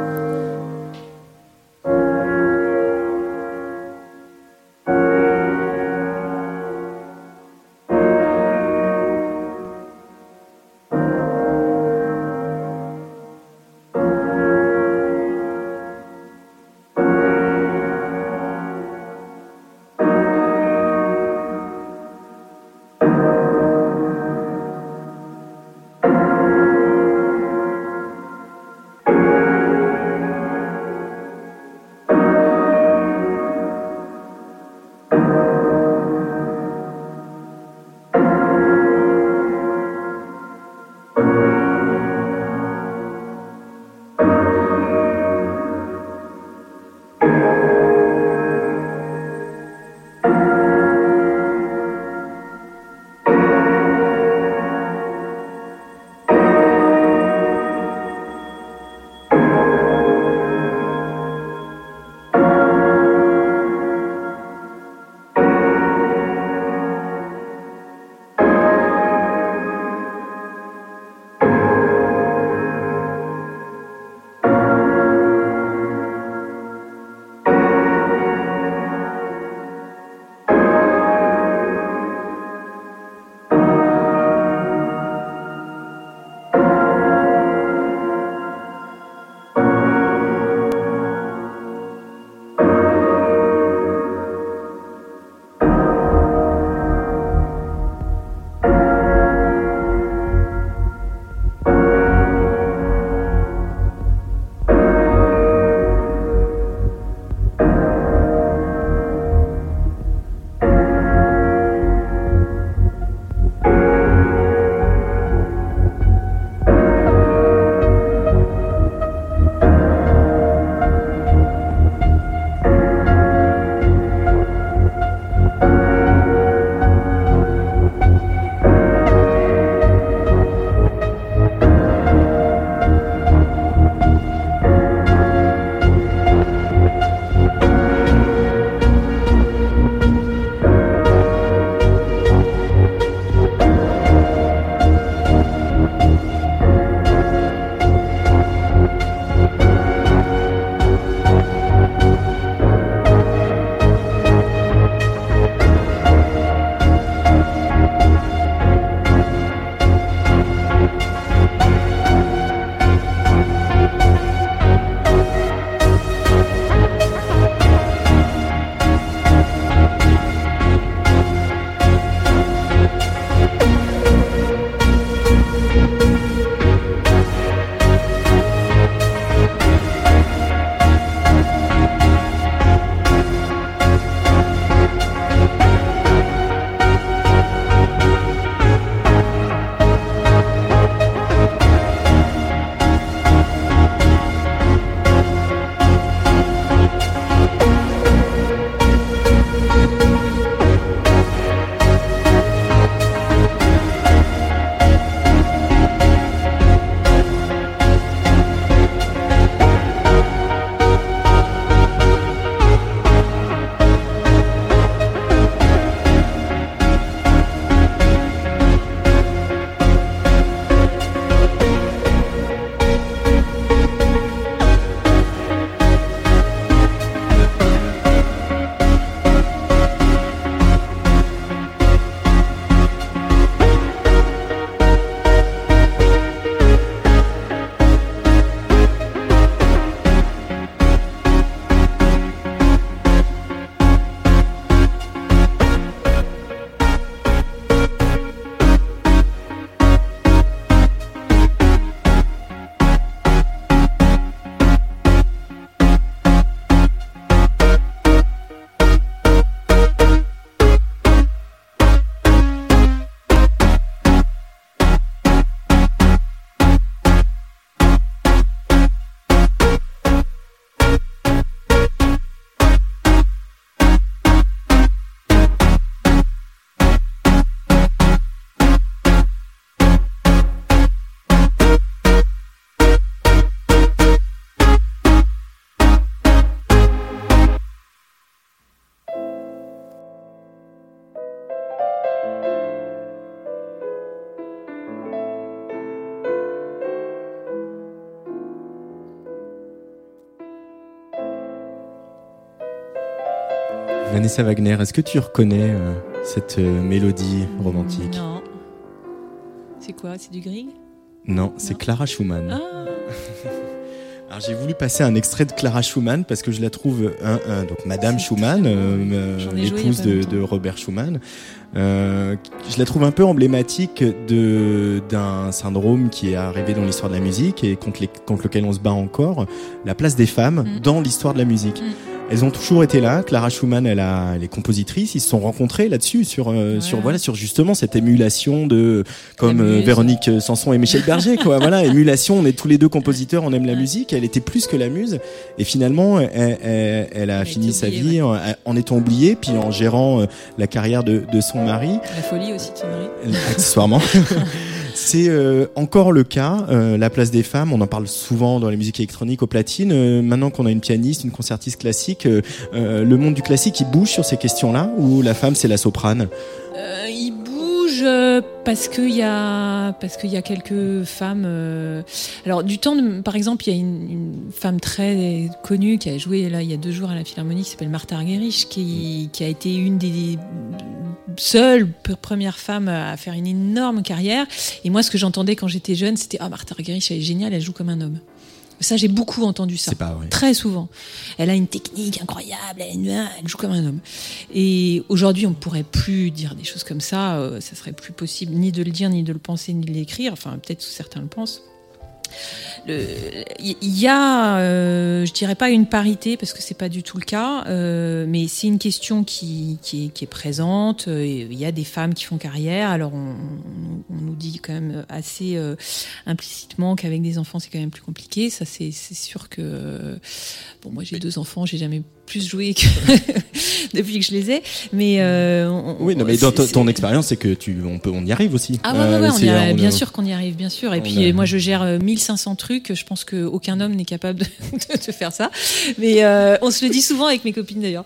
Vanessa Wagner, est-ce que tu reconnais euh, cette euh, mélodie romantique? Non. C'est quoi? C'est du Grieg? Non, c'est. Clara Schumann. Ah Alors j'ai voulu passer un extrait de Clara Schumann parce que je la trouve un, un- donc Madame Schumann, euh, l'épouse de, Robert Schumann. Euh, je la trouve un peu emblématique de d'un syndrome qui est arrivé dans l'histoire de la musique et contre, les, contre lequel on se bat encore, la place des femmes Mm. dans l'histoire de la musique. Mm. Elles ont toujours été là. Clara Schumann, elle a, elle est compositrice. Ils se sont rencontrés là-dessus sur, euh, Ouais. sur voilà, sur justement cette émulation de comme euh. Véronique Sanson et Michel Berger, quoi. voilà, émulation. On est tous les deux compositeurs, on aime la Ouais. musique. Elle était plus que la muse. Et finalement, elle, elle- elle a fini sa vie en, en étant oubliée, puis en gérant euh, la carrière de, de son mari, La folie aussi de son mari. accessoirement. C'est euh, encore le cas. euh, la place des femmes, on en parle souvent dans les musiques électroniques aux platines. Euh, maintenant qu'on a une pianiste, une concertiste classique, euh, euh, le monde du classique, il bouge sur ces questions-là, ou la femme, c'est la soprane? Parce qu'il y a parce qu'il y a quelques femmes. euh, Alors du temps, de- par exemple, il y a une, une femme très connue qui a joué là il y a deux jours à la Philharmonie, qui s'appelle Martha Argerich, qui qui a été une des seules premières femmes à faire une énorme carrière. Et moi, ce que j'entendais quand j'étais jeune, c'était ah Martha Argerich, elle est géniale, elle joue comme un homme. Ça, j'ai beaucoup entendu ça. Pas vrai. Très souvent. Elle a une technique incroyable, elle, une- elle joue comme un homme. Et aujourd'hui, on ne pourrait plus dire des choses comme ça, euh, ça serait plus possible ni de le dire, ni de le penser, ni de l'écrire. Enfin, peut-être certains le pensent. Il y a, euh, je dirais pas une parité parce que c'est pas du tout le cas, euh, mais c'est une question qui, qui, est, qui est présente. Il y a des femmes qui font carrière. Alors on, on nous dit quand même assez euh, implicitement qu'avec des enfants c'est quand même plus compliqué. Ça c'est sûr que bon moi j'ai deux enfants, j'ai jamais plus joué que depuis que je les ai, mais euh, on- Oui, non, mais dans ton, expérience, c'est que tu, on peut, on y arrive aussi. ah ouais, ouais, ouais, on c'est- y arrive, on- bien sûr qu'on y arrive, bien sûr. Et puis a- moi, je gère euh, 1500 trucs. Je pense qu'aucun homme n'est capable de, faire ça. Mais euh, on se le dit souvent avec mes copines d'ailleurs.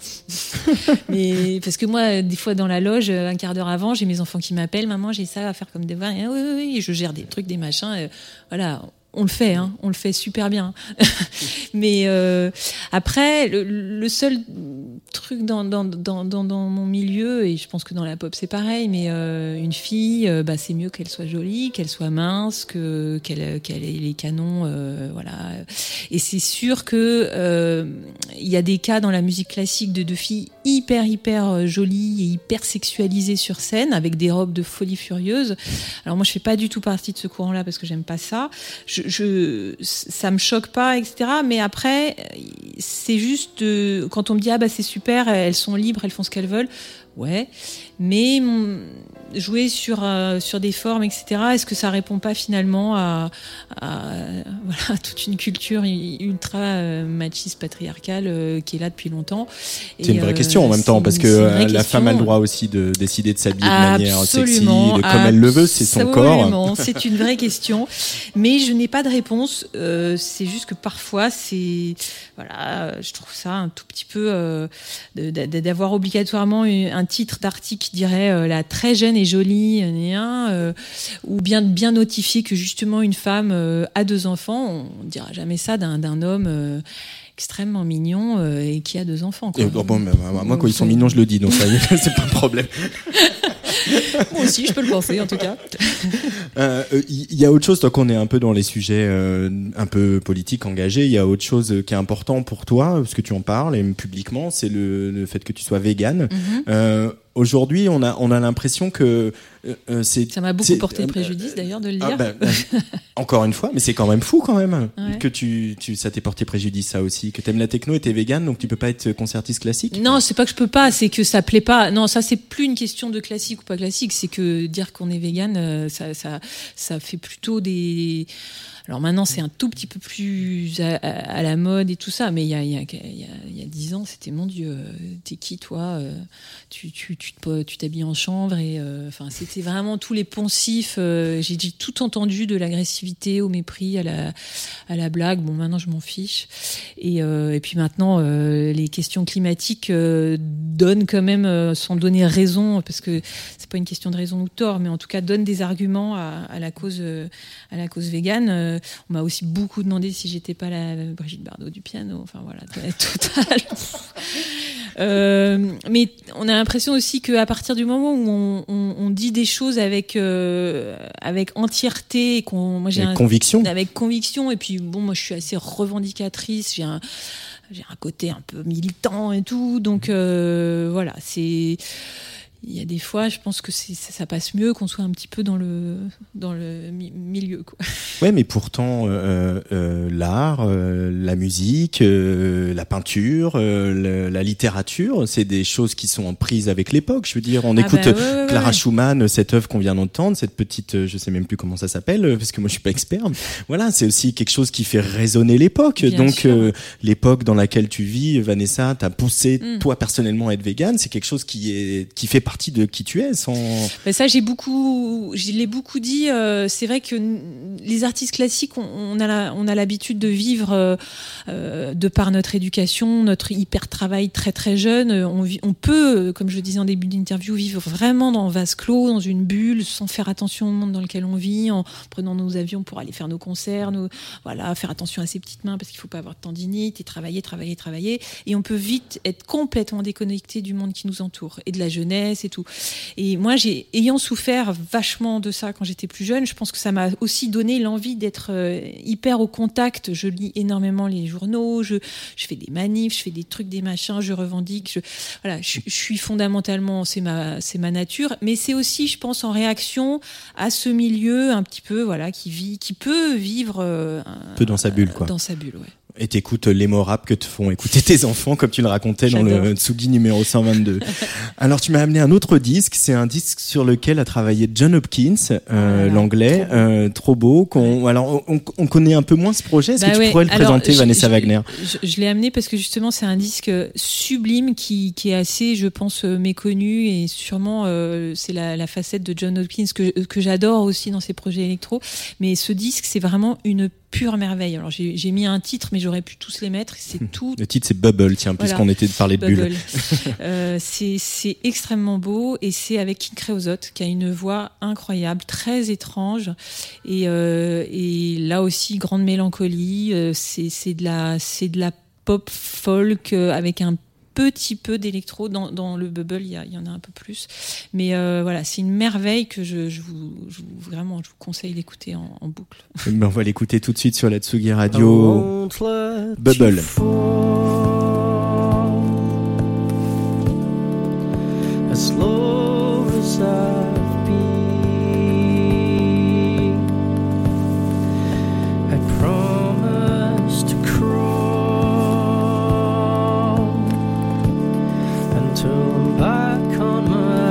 Mais parce que moi, des fois dans la loge, euh, un quart d'heure avant, j'ai mes enfants qui m'appellent, maman, j'ai ça à faire comme devoir. Ah oui, oui, oui, je gère des trucs, des machins. euh, voilà. On le fait, hein, on le fait super bien. Mais euh, après, le, seul truc dans, dans, dans, mon milieu, et je pense que dans la pop c'est pareil, mais euh, une fille, euh, bah, c'est mieux qu'elle soit jolie, qu'elle soit mince, que qu'elle ait les canons, voilà. Et c'est sûr que euh, il y a des cas dans la musique classique de, de filles hyper hyper jolies et hyper sexualisées sur scène avec des robes de folie furieuse. Alors moi je fais pas du tout partie de ce courant-là parce que j'aime pas ça. Je ça me choque pas etc. Mais après c'est juste quand on me dit ah bah c'est super, elles sont libres, elles font ce qu'elles veulent. Ouais, mais mm, jouer sur euh, sur des formes, etc. Est-ce que ça répond pas finalement à, à, voilà toute une culture ultra euh, machiste patriarcale euh, qui est là depuis longtemps? C'est une vraie euh, question en même temps, parce que la question. femme a le droit aussi de décider de s'habiller de manière sexy, de comme elle le veut, c'est son corps. C'est une vraie question, mais je n'ai pas de réponse. C'est juste que parfois, c'est voilà, je trouve ça un tout petit peu d'avoir obligatoirement un titre d'article qui dirait la très jeune et jolie, euh, néa, euh, ou bien bien notifier que justement une femme euh, a deux enfants. On dira jamais ça d'un homme. extrêmement mignon et qui a deux enfants. quoi. Et bon, bon, moi, quand ils sont mignons, je le dis, donc ça c'est pas un problème. Moi aussi, je peux le penser en tout cas. Euh, euh, Il y a autre chose, toi qu'on est un peu dans les sujets euh, un peu politiques engagés, il y a autre chose qui est important pour toi, parce que tu en parles, et publiquement, c'est le, le fait que tu sois végane. Mhm. Euh, Aujourd'hui, on a, on a l'impression que euh, euh, c'est... Ça m'a beaucoup porté euh, préjudice d'ailleurs de le Ah, dire. bah, bah, encore une fois, mais c'est quand même fou quand même Ouais. que tu, tu ça t'ait porté préjudice ça aussi, que t'aimes la techno et t'es vegan donc tu peux pas être concertiste classique. Non, c'est pas que je peux pas, c'est que ça plaît pas. Non, ça c'est plus une question de classique ou pas classique, c'est que dire qu'on est vegan, ça, ça, ça fait plutôt des. Alors maintenant, c'est un tout petit peu plus à, la mode et tout ça, mais il y a, il y a, y a, il y a dix ans, c'était mon Dieu, euh, t'es qui toi Euh, Tu tu t'habilles en chambre et euh, c'était vraiment tous les poncifs. J'ai tout entendu de l'agressivité au mépris à la à la blague. Bon, maintenant je m'en fiche. Et, et puis maintenant, les questions climatiques donnent quand même, sans donner raison, parce que c'est pas une question de raison ou tort, mais en tout cas donnent des arguments à, à la cause, à la cause végane. Euh, on m'a aussi beaucoup demandé si j'étais pas la Brigitte Bardot du piano. Enfin voilà, total. Euh, mais on a l'impression aussi qu'à partir du moment où on, on, on dit des choses avec euh, avec entièreté et qu'on, moi j'ai Avec un- conviction. avec conviction et puis bon moi je suis assez revendicatrice j'ai un j'ai un côté un peu militant et tout donc euh, voilà c'est il y a des fois je pense que ça, ça passe mieux qu'on soit un petit peu dans le dans le mi- milieu quoi Ouais, mais pourtant, euh, euh, l'art, euh, la musique, la peinture, la littérature, c'est des choses qui sont en prise avec l'époque. Je veux dire, on Ah écoute bah ouais, ouais, Clara ouais. Schumann, cette œuvre qu'on vient d'entendre, cette petite, je sais même plus comment ça s'appelle, parce que moi je suis pas expert. Voilà, c'est aussi quelque chose qui fait résonner l'époque. Donc, l'époque dans laquelle tu vis, Vanessa, t'as poussé Mm. toi personnellement à être végane, c'est quelque chose qui est, qui fait partie de qui tu es. Sans, ça, j'ai beaucoup, je l'ai beaucoup dit. euh, c'est vrai que les artistes classiques, on, a l'habitude de vivre euh, euh, de par notre éducation, notre hyper travail très très jeune. On, vit- on peut, comme je disais en début d'interview, vivre vraiment dans un vase clos, dans une bulle, sans faire attention au monde dans lequel on vit, en prenant nos avions pour aller faire nos concerts, nos, voilà, faire attention à ses petites mains parce qu'il faut pas avoir de tendinite et travailler, travailler, travailler. Et on peut vite être complètement déconnecté du monde qui nous entoure et de la jeunesse et tout. Et moi, j'ai ayant souffert vachement de ça quand j'étais plus jeune, je pense que ça m'a aussi donné l'envie d'être euh, hyper au contact. Je lis énormément les journaux, je, je fais des manifs, je fais des trucs, des machins, je revendique. Je, voilà, je, je suis fondamentalement, c'est ma, c'est ma nature, mais c'est aussi, je pense, en réaction à ce milieu un petit peu, voilà, qui vit, qui peut vivre euh, un- peu dans sa bulle, quoi. Dans sa bulle, ouais. Et t'écoutes les mots rap que te font écouter tes enfants, comme tu le racontais dans le. Tsugi numéro 122. Alors tu m'as amené un autre disque, c'est un disque sur lequel a travaillé John Hopkins, euh, Voilà. l'anglais, Trop beau. euh, trop beau. Qu'on, alors on, on connaît un peu moins ce projet, est-ce Bah que tu ouais. pourrais le Alors, présenter, je- Vanessa je- Wagner? Je, je l'ai amené parce que justement c'est un disque sublime qui, qui est assez, je pense, euh, méconnu et sûrement euh, c'est la, la facette de John Hopkins que, que j'adore aussi dans ses projets électro. Mais ce disque c'est vraiment une pure merveille. Alors j'ai mis un titre mais j'aurais pu tous les mettre. C'est tout Le titre c'est Bubble, tiens, Voilà. puisqu'on était de parler de bulles. Bubble. Euh, c'est extrêmement beau et c'est avec King Creosote qui a une voix incroyable, très étrange et, euh, et là aussi grande mélancolie. Euh, c'est de la c'est de la pop folk avec un petit peu d'électro dans, dans le bubble il y, a- il y en a un peu plus mais euh, voilà c'est une merveille que je, je vous, je vous- vraiment je vous conseille d'écouter en, en boucle Mais on va l'écouter tout de suite sur la Tsugi I Radio. Bubble. As as until I'm back on my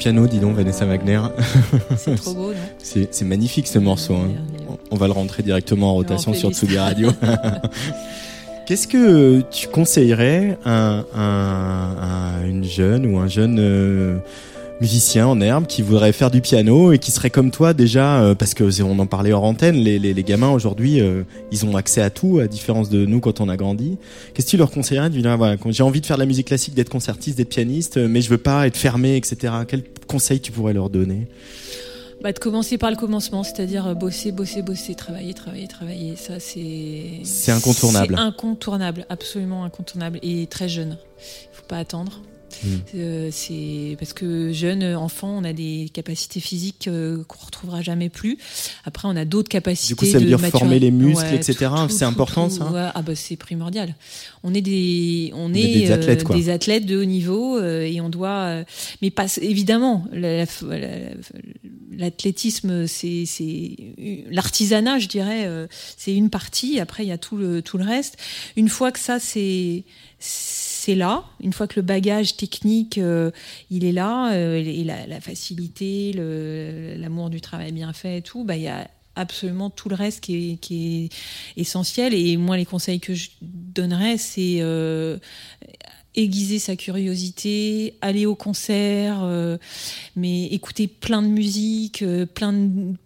piano, dis donc, Vanessa Wagner. C'est trop beau, non C'est magnifique ce morceau. hein. On va le rentrer directement en rotation sur. Tsugi Radio. Qu'est-ce que tu conseillerais à, à- à une jeune ou un jeune euh, musicien en herbe qui voudrait faire du piano et qui serait comme toi déjà, euh, parce que on en parlait hors antenne, les, les, les gamins aujourd'hui, euh, ils ont accès à tout, à différence de nous quand on a grandi. Qu'est-ce que tu leur conseillerais de dire, voilà, j'ai envie de faire de la musique classique, d'être concertiste, d'être pianiste, euh, mais je veux pas être fermé, etc. Quel conseil tu pourrais leur donner? Bah, de commencer par le commencement, c'est-à-dire bosser, bosser, bosser, travailler, travailler, travailler. Ça, c'est. C'est incontournable. C'est incontournable, absolument incontournable. Et très jeune. Il faut pas attendre. Mm. Euh, c'est parce que jeune euh, enfant, on a des capacités physiques euh, qu'on retrouvera jamais plus. Après, on a d'autres capacités. Du coup, ça veut de dire former les muscles, Ouais, etc. C'est important, tout. ça Ouais, Ah bah c'est primordial. On est des, on, est est, des athlètes, quoi. des athlètes de haut niveau euh, et on doit, euh, mais pas évidemment. la- la- la- L'athlétisme, c'est l'artisanat, je dirais, euh, c'est une partie. Après, il y a tout le tout le reste. Une fois que ça, c'est c'est là. Une fois que le bagage technique, euh, il est là, euh, et la, facilité, l'amour du travail bien fait et tout, bah il y a absolument tout le reste qui est, essentiel. Et moi, les conseils que je donnerais, c'est euh, aiguiser sa curiosité, aller au concert, mais écouter plein de musique, euh, plein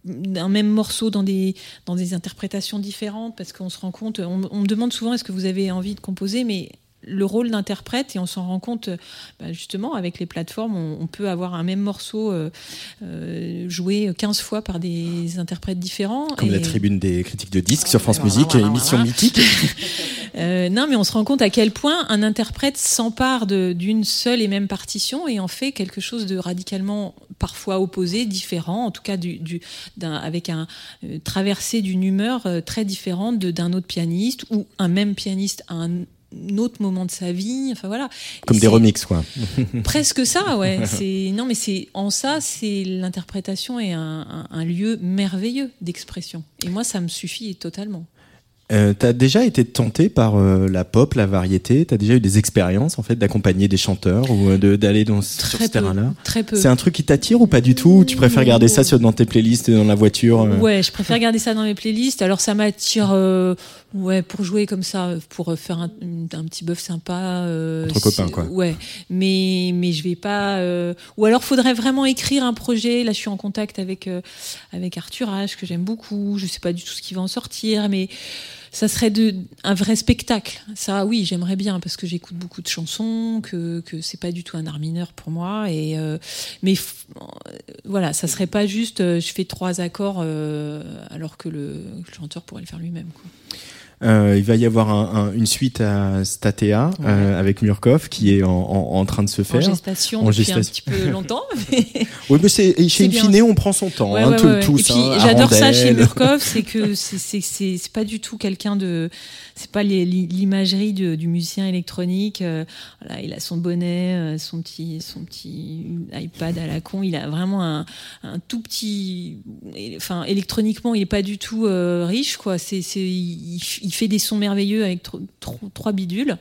d'un même morceau dans des dans des interprétations différentes, parce qu'on se rend compte. On, on me demande souvent est-ce que vous avez envie de composer, mais le rôle d'interprète et on s'en rend compte euh, bah, justement avec les plateformes on, on peut avoir un même morceau euh, euh, joué 15 fois par des interprètes différents Comme et- la tribune des critiques de disques sur France Voilà, Musique, voilà, émission voilà. mythique. Euh, non, mais on se rend compte à quel point un interprète s'empare d'une seule et même partition et en fait quelque chose de radicalement parfois opposé, différent, en tout cas du, avec un traversé d'une humeur très différente d'un autre pianiste ou un même pianiste à un autre moment de sa vie. Enfin voilà. Comme des remixes, quoi. Presque ça, ouais. C'est non, mais c'est en ça, c'est l'interprétation est un, un- un lieu merveilleux d'expression. Et moi, ça me suffit totalement. Euh, t'as déjà été tenté par euh, la pop, la variété? T'as déjà eu des expériences, en fait, d'accompagner des chanteurs ou euh, de- d'aller dans sur Très ce peu. terrain-là? Très peu. C'est un truc qui t'attire ou pas du tout? Ou Tu préfères garder ça sur, dans tes playlists et dans la voiture euh? Ouais, je préfère garder ça dans mes playlists. Alors ça m'attire Ouais, pour jouer comme ça, pour faire un, un petit bœuf sympa. Euh, Entre copains, si- quoi. Ouais, mais mais je vais pas. euh, Ou alors, faudrait vraiment écrire un projet. Là, je suis en contact avec euh, avec Arthur H que j'aime beaucoup. Je sais pas du tout ce qui va en sortir, mais ça serait de un vrai spectacle. Ça, oui, j'aimerais bien parce que j'écoute beaucoup de chansons, que que c'est pas du tout un art mineur pour moi. Et euh, mais euh, voilà, ça serait pas juste. euh, je fais trois accords euh, alors que le, chanteur pourrait le faire lui-même. quoi. Euh, il va y avoir un- un- une suite à Statea Ouais. euh, avec Murkov qui est en, en- en train de se En faire. gestation En depuis gestation. un petit peu longtemps. mais- Oui, mais c'est chez. Infine, on prend son temps, Ouais, hein, ouais, tout- tous. Hein, j'adore ça chez. Murkov, c'est que c'est- c'est c'est c'est pas du tout quelqu'un de, c'est pas l'imagerie du, musicien électronique. euh, voilà, il a son bonnet, son petit son petit iPad à la con. Il a vraiment un, un tout petit, enfin électroniquement il est pas du tout euh, riche quoi. C'est c'est il, il fait des sons merveilleux avec tro- tro- trois bidules.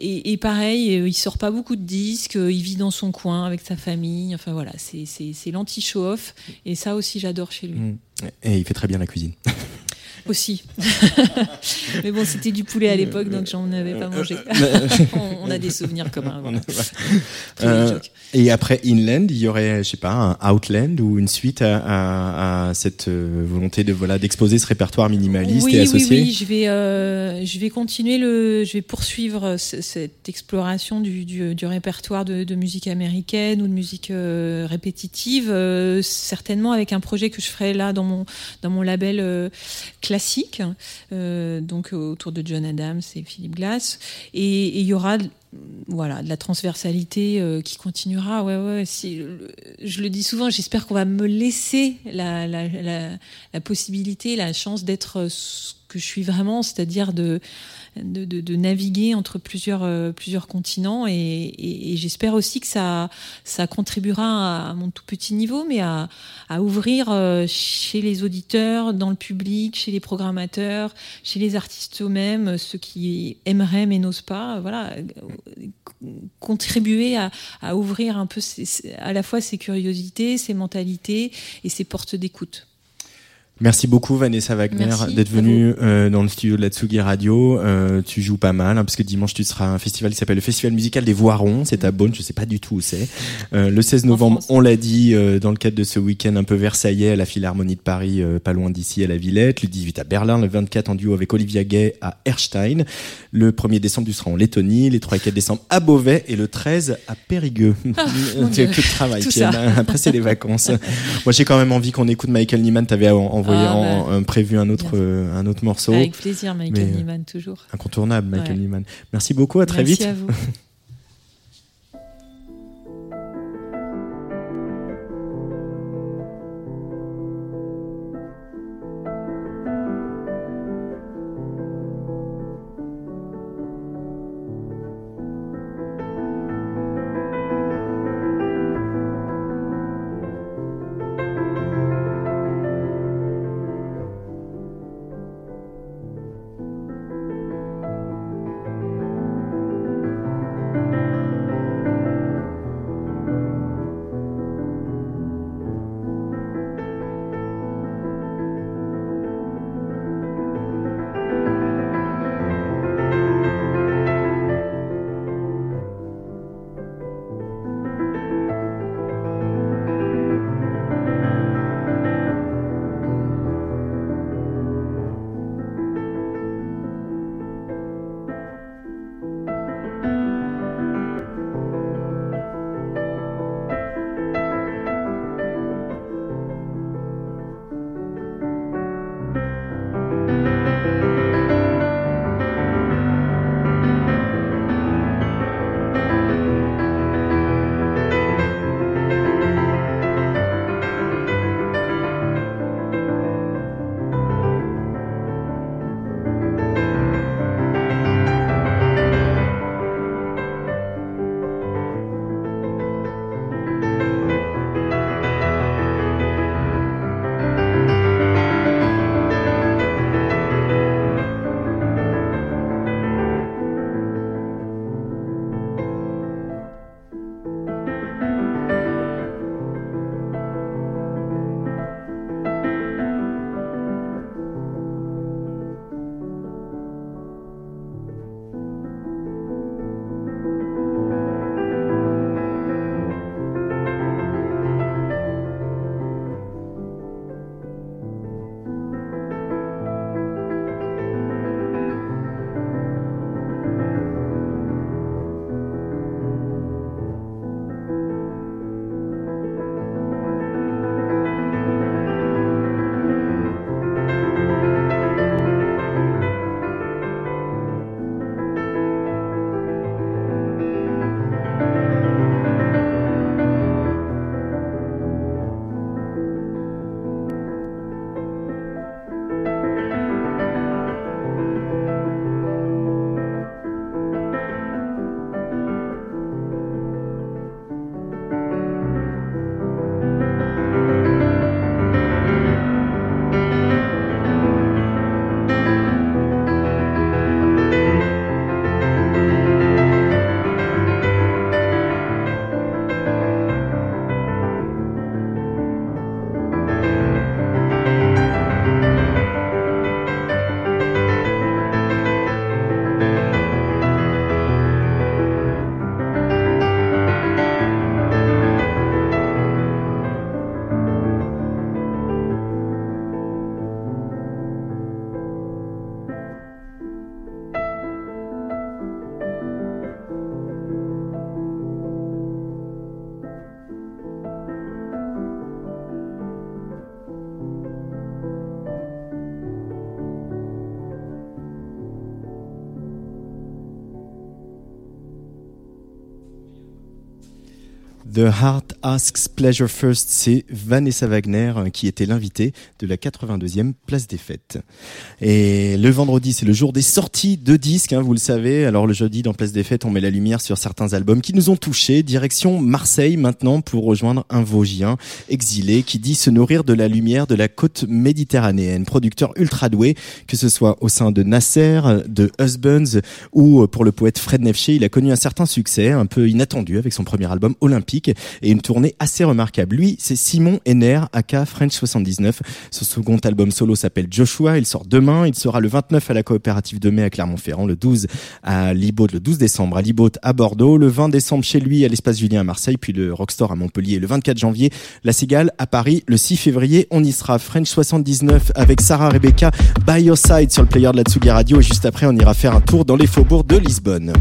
Et, pareil, euh, il sort pas beaucoup de disques, euh, il vit dans son coin avec sa famille. Enfin voilà, c'est l'anti-show-off. Et ça aussi, j'adore chez lui. Mm. Et il fait très bien la cuisine. Aussi. Mais bon, c'était du poulet à l'époque, donc j'en avais pas mangé. on, on a des souvenirs communs. Voilà. Euh. Et après Inland, il y aurait, je sais pas, un Outland ou une suite à, à- à cette euh, volonté de voilà d'exposer ce répertoire minimaliste oui, et oui, associé. oui, je vais, euh, je vais continuer le, je vais poursuivre ce- cette exploration du, du, du répertoire de, de musique américaine ou de musique euh, répétitive, euh, certainement avec un projet que je ferai là dans mon dans mon label euh, classique, euh, donc autour de John Adams et Philip Glass, et il y aura voilà de la transversalité euh, qui continuera. Ouais ouais je le dis souvent j'espère qu'on va me laisser la, la, la, la possibilité la chance d'être ce que je suis vraiment c'est-à-dire de de, naviguer entre plusieurs euh, plusieurs continents et, j'espère aussi que ça ça contribuera à, mon tout petit niveau mais à, ouvrir euh, chez les auditeurs dans le public chez les programmateurs chez les artistes eux-mêmes ceux qui aimeraient mais n'osent pas euh, voilà contribuer à, ouvrir un peu ces- ces- à la fois ses curiosités, ses mentalités et ses portes d'écoute. Merci beaucoup Vanessa Wagner d'être venue euh, dans le studio de la Tsugi Radio. Euh, tu joues pas mal hein, parce que dimanche tu seras à un festival qui s'appelle le Festival musical des Voirons. C'est à Beaune, je sais pas du tout où c'est. Euh, le 16 novembre, on l'a dit euh, dans le cadre de ce week-end un peu versaillais à la Philharmonie de Paris, euh, pas loin d'ici à la Villette. Le 18 à Berlin, le 24 en duo avec Olivia Gay à Erstein. Le 1er décembre tu seras en Lettonie, les 3 et 4 décembre à Beauvais et le 13 à Périgueux. Ah, tu as que de travail. Après c'est les vacances. Moi j'ai quand même envie qu'on écoute Michael Nyman. T'avais en- envoyé Ah, en- bah. en- prévu un autre euh, un autre morceau Avec plaisir, Michael euh, Nyman, toujours. incontournable Michael Ouais. Nyman. Merci beaucoup. À très Merci vite. à vous. The Heart Asks Pleasure First, c'est Vanessa Wagner euh, qui était l'invitée de la 82e place des fêtes. Et le vendredi, c'est le jour des sorties de disques, hein, vous le savez. Alors le jeudi, dans Place des Fêtes, on met la lumière sur certains albums qui nous ont touchés. Direction Marseille maintenant pour rejoindre un Vosgien exilé qui dit se nourrir de la lumière de la côte méditerranéenne. Producteur ultra doué, que ce soit au sein de Nasser, de Husbands ou pour le poète Fred Nefché, il a connu un certain succès, un peu inattendu avec son premier album Olympique et une tournée assez remarquable. Lui, c'est Simon Henner, aka French 79. Ce second album solo s'appelle Joshua. Il sort demain. Il sera le 29 à la coopérative de mai à Clermont-Ferrand, le 12 à Libaud, le 12 décembre à Libaud à Bordeaux, le 20 décembre chez lui à l'espace Julien à Marseille, puis le Rockstore à Montpellier le 24 janvier, la Cigale à Paris le 6 février. On y sera French 79 avec Sarah Rebecca by your side sur le player de la Tsugi Radio et juste après on ira faire un tour dans les faubourgs de Lisbonne.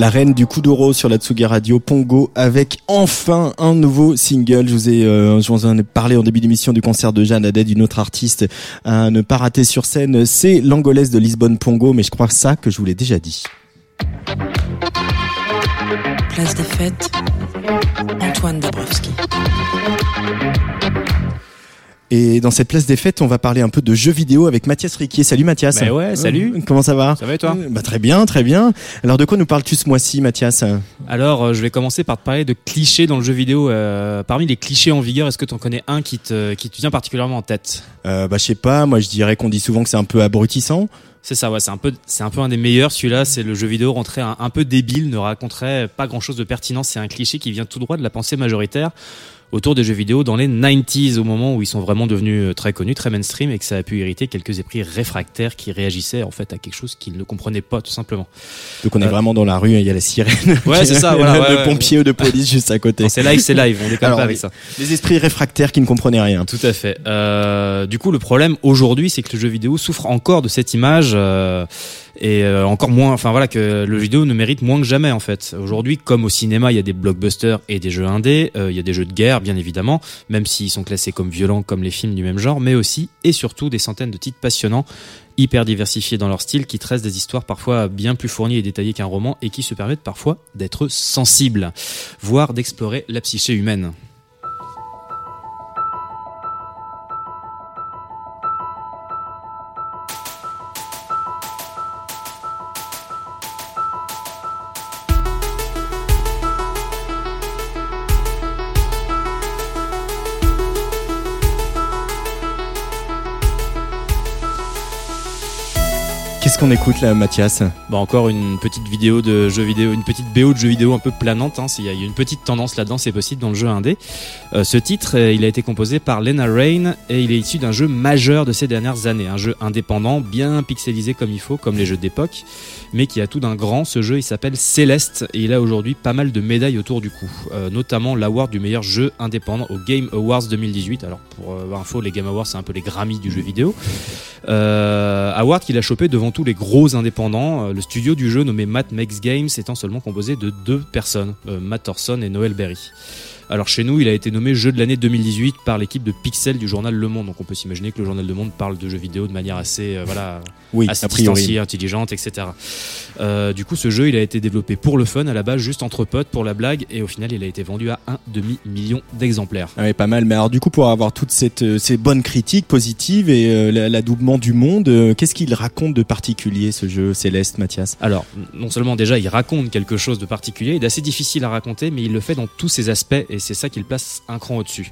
La reine du Kuduro sur la Tsugi Radio, Pongo, avec enfin un nouveau single. Je vous ai, euh, je vous en ai parlé en début d'émission du concert de Jeanne Haddad, d'une autre artiste à ne pas rater sur scène. C'est l'angolaise de Lisbonne Pongo, mais je crois ça que je vous l'ai déjà dit. Place des fêtes, Antoine Dabrowski. Et dans cette place des fêtes, on va parler un peu de jeux vidéo avec Mathias Riquier. Salut Mathias. Bah ouais, salut. Euh, Comment ça va Ça va et toi bah, Très bien, très bien. Alors de quoi nous parles-tu ce mois-ci, Mathias? Alors, euh, je vais commencer par te parler de clichés dans le jeu vidéo. Euh, parmi les clichés en vigueur, est-ce que tu en connais un qui te, qui te vient particulièrement en tête? Euh, Bah je sais pas. Moi, je dirais qu'on dit souvent que c'est un peu abrutissant. C'est ça, ouais, c'est un peu, c'est un peu un des meilleurs. Celui-là, c'est le jeu vidéo rentré un, un peu débile, ne raconterait pas grand-chose de pertinent. C'est un cliché qui vient tout droit de la pensée majoritaire autour des jeux vidéo dans les 90s, au moment où ils sont vraiment devenus euh, très connus, très mainstream, et que ça a pu irriter quelques esprits réfractaires qui réagissaient en fait à quelque chose qu'ils ne comprenaient pas, tout simplement. Donc on est Euh, vraiment dans la rue, il y a la sirène. Ouais, c'est ça, voilà, ouais, le ouais. pompier ou de police juste à côté. C'est live, c'est live. On déconne pas avec ça. Les esprits réfractaires qui ne comprenaient rien. Tout à fait. Euh, du coup, le problème aujourd'hui, c'est que le jeu vidéo souffre encore de cette image euh, et euh, encore moins. Enfin voilà, que le vidéo ne mérite moins que jamais en fait. Aujourd'hui, comme au cinéma, il y a des blockbusters et des jeux indés. euh, il y a des jeux de guerre, bien évidemment, même s'ils sont classés comme violents, comme les films du même genre, mais aussi et surtout des centaines de titres passionnants hyper diversifiés dans leur style, qui tressent des histoires parfois bien plus fournies et détaillées qu'un roman et qui se permettent parfois d'être sensibles, voire d'explorer la psyché humaine. Qu'est-ce qu'on écoute là, Mathias Bah encore une petite vidéo de jeu vidéo, une petite BO de jeu vidéo un peu planante. Hein, s'il y a une petite tendance là-dedans, c'est possible dans le jeu indé. Euh, ce titre, euh, il a été composé par Lena Rain et il est issu d'un jeu majeur de ces dernières années, un jeu indépendant, bien pixelisé comme il faut, comme les jeux d'époque, mais qui a tout d'un grand. Ce jeu, il s'appelle Céleste et il a aujourd'hui pas mal de médailles autour du cou, Euh, notamment l'award du meilleur jeu indépendant au Game Awards 2018. Alors pour euh, info, les Game Awards, c'est un peu les Grammys du jeu vidéo. Award qu'il a chopé devant les gros indépendants. Euh, le studio du jeu nommé Matt Makes Games étant seulement composé de deux personnes, euh, Matt Thorson et Noel Berry. Alors chez nous, il a été nommé jeu de l'année 2018 par l'équipe de Pixel du journal Le Monde. Donc on peut s'imaginer que le journal Le Monde parle de jeux vidéo de manière assez, euh, voilà, Oui, assez distanciée, intelligente, etc. Euh, du coup, ce jeu, il a été développé pour le fun à la base, juste entre potes, pour la blague, et au final, il a été vendu à un demi million d'exemplaires. Ah ouais, pas mal. Mais alors du coup, pour avoir toutes cette, euh, ces bonnes critiques positives et euh, la- l'adoubement du monde, qu'est-ce qu'il raconte de particulier ce jeu Céleste, Mathias? Alors, non seulement déjà il raconte quelque chose de particulier et d'assez difficile à raconter, mais il le fait dans tous ses aspects et c'est ça qui le place un cran au-dessus.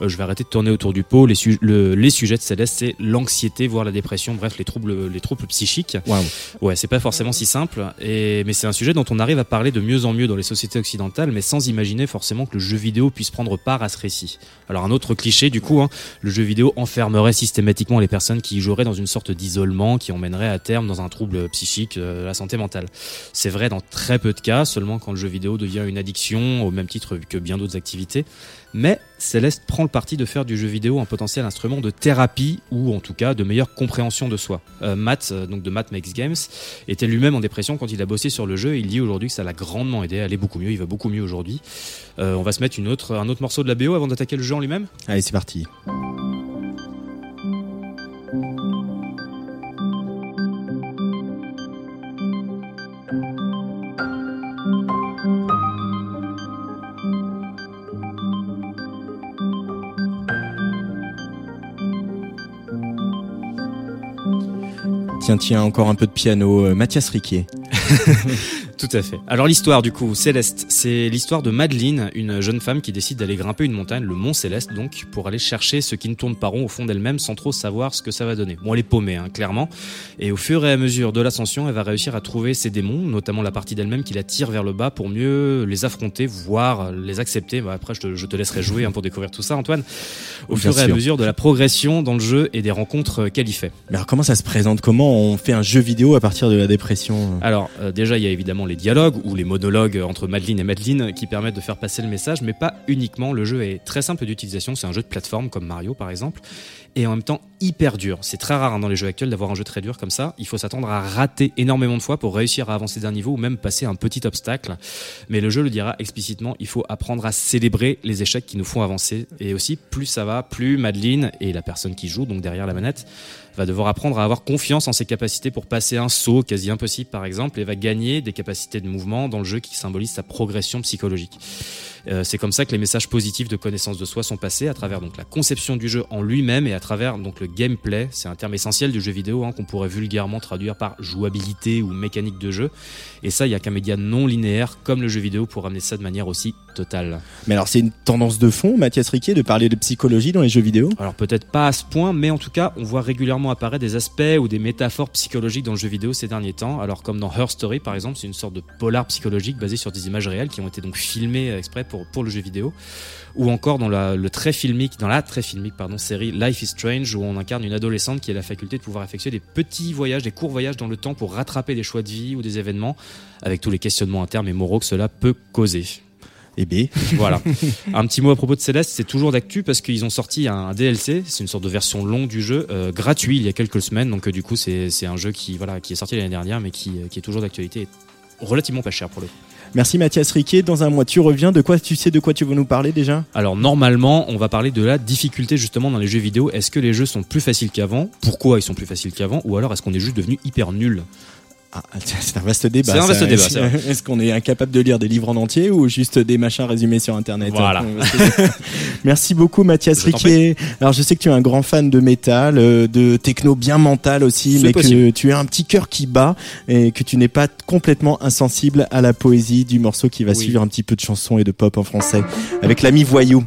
Euh, je vais arrêter de tourner autour du pot. Les, su- le- les sujets de Céleste, c'est l'anxiété, voire la dépression, bref, les troubles, les troubles psychiques. Waouh. Ouais, c'est pas forcément si simple, et, mais c'est un sujet dont on arrive à parler de mieux en mieux dans les sociétés occidentales, mais sans imaginer forcément que le jeu vidéo puisse prendre part à ce récit. Alors un autre cliché du coup, hein, le jeu vidéo enfermerait systématiquement les personnes qui y joueraient dans une sorte d'isolement qui emmènerait à terme dans un trouble psychique, euh, la santé mentale. C'est vrai dans très peu de cas, seulement quand le jeu vidéo devient une addiction, au même titre que bien d'autres activités. Mais Céleste prend le parti de faire du jeu vidéo un potentiel instrument de thérapie ou en tout cas de meilleure compréhension de soi. Euh, Matt, euh, donc de Matt Makes Games, était lui-même en dépression quand il a bossé sur le jeu. Il dit aujourd'hui que ça l'a grandement aidé à aller beaucoup mieux. Il va beaucoup mieux aujourd'hui. Euh, on va se mettre une autre, un autre morceau de la BO avant d'attaquer le jeu en lui-même? Allez, c'est parti. Tiens, tiens, encore un peu de piano. Euh, Mathias Riquier. Tout à fait. Alors l'histoire du coup, Céleste, c'est l'histoire de Madeleine, une jeune femme qui décide d'aller grimper une montagne, le mont Céleste donc, pour aller chercher ce qui ne tourne pas rond au fond d'elle-même sans trop savoir ce que ça va donner. Bon, elle est paumée, hein, clairement. Et au fur et à mesure de l'ascension, elle va réussir à trouver ses démons, notamment la partie d'elle-même qui la tire vers le bas pour mieux les affronter, voire les accepter. Bah, après, je te, je te laisserai jouer hein, pour découvrir tout ça, Antoine. Au Bien fur et à mesure de la progression dans le jeu et des rencontres qu'elle y fait. Mais alors, comment ça se présente? Comment on fait un jeu vidéo à partir de la dépression? Alors euh, déjà il y a évidemment les dialogues ou les monologues entre Madeleine et Madeleine qui permettent de faire passer le message, mais pas uniquement. Le jeu est très simple d'utilisation, c'est un jeu de plateforme comme Mario par exemple, et en même temps hyper dur. C'est très rare hein, dans les jeux actuels d'avoir un jeu très dur comme ça. Il faut s'attendre à rater énormément de fois pour réussir à avancer d'un niveau ou même passer un petit obstacle. Mais le jeu le dira explicitement, il faut apprendre à célébrer les échecs qui nous font avancer. Et aussi, plus ça va, plus Madeline et la personne qui joue, donc derrière la manette, va devoir apprendre à avoir confiance en ses capacités pour passer un saut quasi impossible par exemple et va gagner des capacités de mouvement dans le jeu qui symbolisent sa progression psychologique. Euh, c'est comme ça que les messages positifs de connaissance de soi sont passés à travers donc la conception du jeu en lui-même et à donc le gameplay. C'est un terme essentiel du jeu vidéo hein, qu'on pourrait vulgairement traduire par jouabilité ou mécanique de jeu. Et ça, il y a qu'un média non linéaire comme le jeu vidéo pour amener ça de manière aussi totale. Mais alors, c'est une tendance de fond, Mathias Riquet, de parler de psychologie dans les jeux vidéo? Alors peut-être pas à ce point, mais en tout cas, on voit régulièrement apparaître des aspects ou des métaphores psychologiques dans le jeu vidéo ces derniers temps. Alors comme dans Her Story par exemple, c'est une sorte de polar psychologique basé sur des images réelles qui ont été donc filmées exprès pour, pour le jeu vidéo. Ou encore dans la, le très filmique, dans la très filmique pardon, série Life is Strange où on incarne une adolescente qui a la faculté de pouvoir effectuer des petits voyages, des courts voyages dans le temps pour rattraper des choix de vie ou des événements avec tous les questionnements internes et moraux que cela peut causer. Eh bien, Voilà. un petit mot à propos de Céleste, c'est toujours d'actu parce qu'ils ont sorti un DLC, c'est une sorte de version longue du jeu, euh, gratuit il y a quelques semaines. Donc euh, du coup, c'est un jeu qui voilà qui est sorti l'année dernière, mais qui, euh, qui est toujours d'actualité, et relativement pas cher pour le coup. Merci Mathias Riquet. Dans un mois, tu reviens. De quoi tu sais de quoi tu veux nous parler déjà Alors normalement, on va parler de la difficulté justement dans les jeux vidéo. Est-ce que les jeux sont plus faciles qu'avant? Pourquoi ils sont plus faciles qu'avant? Ou alors est-ce qu'on est juste devenu hyper nul? Ah, c'est un vaste débat. C'est un ça. vaste débat, Est-ce-. Est-ce qu'on est incapable de lire des livres en entier ou juste des machins résumés sur Internet Voilà. Merci beaucoup Mathias Riquet. Alors je sais que tu es un grand fan de métal, euh, de techno bien mental aussi, mais que tu as un petit cœur qui bat et que tu n'es pas complètement insensible à la poésie du morceau qui va Oui. suivre un petit peu de chansons et de pop en français avec l'ami Voyou.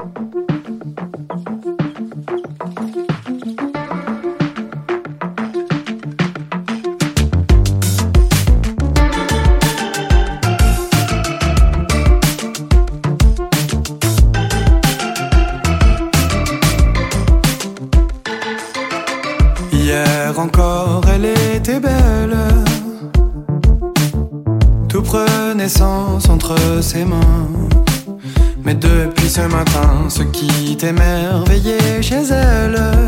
Ce qui t'émerveillait chez elle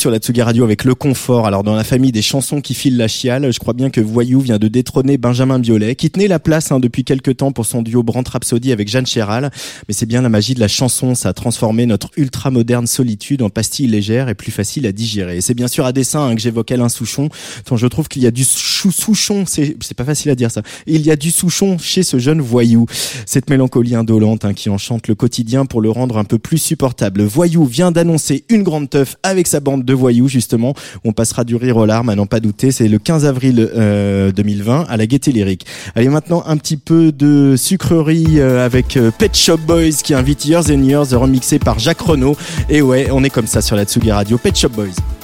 sur la Tsugi Radio avec le confort. Alors dans la famille des chansons qui filent la chiale, je crois bien que Voyou vient de détrôner Benjamin Biolay, qui tenait la place hein, depuis quelques temps pour son duo Brand Rhapsody avec Jeanne Chéral. Mais c'est bien la magie de la chanson, ça a transformé notre ultra moderne solitude en pastille légère et plus facile à digérer. Et c'est bien sûr à dessein hein, que j'évoque Alain Souchon, je trouve qu'il y a du Souchon, c'est pas facile à dire ça. Il y a du Souchon chez ce jeune voyou. Cette mélancolie indolente hein, qui enchante le quotidien pour le rendre un peu plus supportable. Voyou vient d'annoncer une grande teuf avec sa bande de voyous justement. On passera du rire aux larmes, à n'en pas douter. C'est le 15 avril euh, 2020 à la Gaieté Lyrique. Allez maintenant un petit peu de sucrerie euh, avec euh, Pet Shop Boys qui invite Years and Years remixé par Jacques Renault. Et ouais, on est comme ça sur la Tsugi Radio. Pet Shop Boys.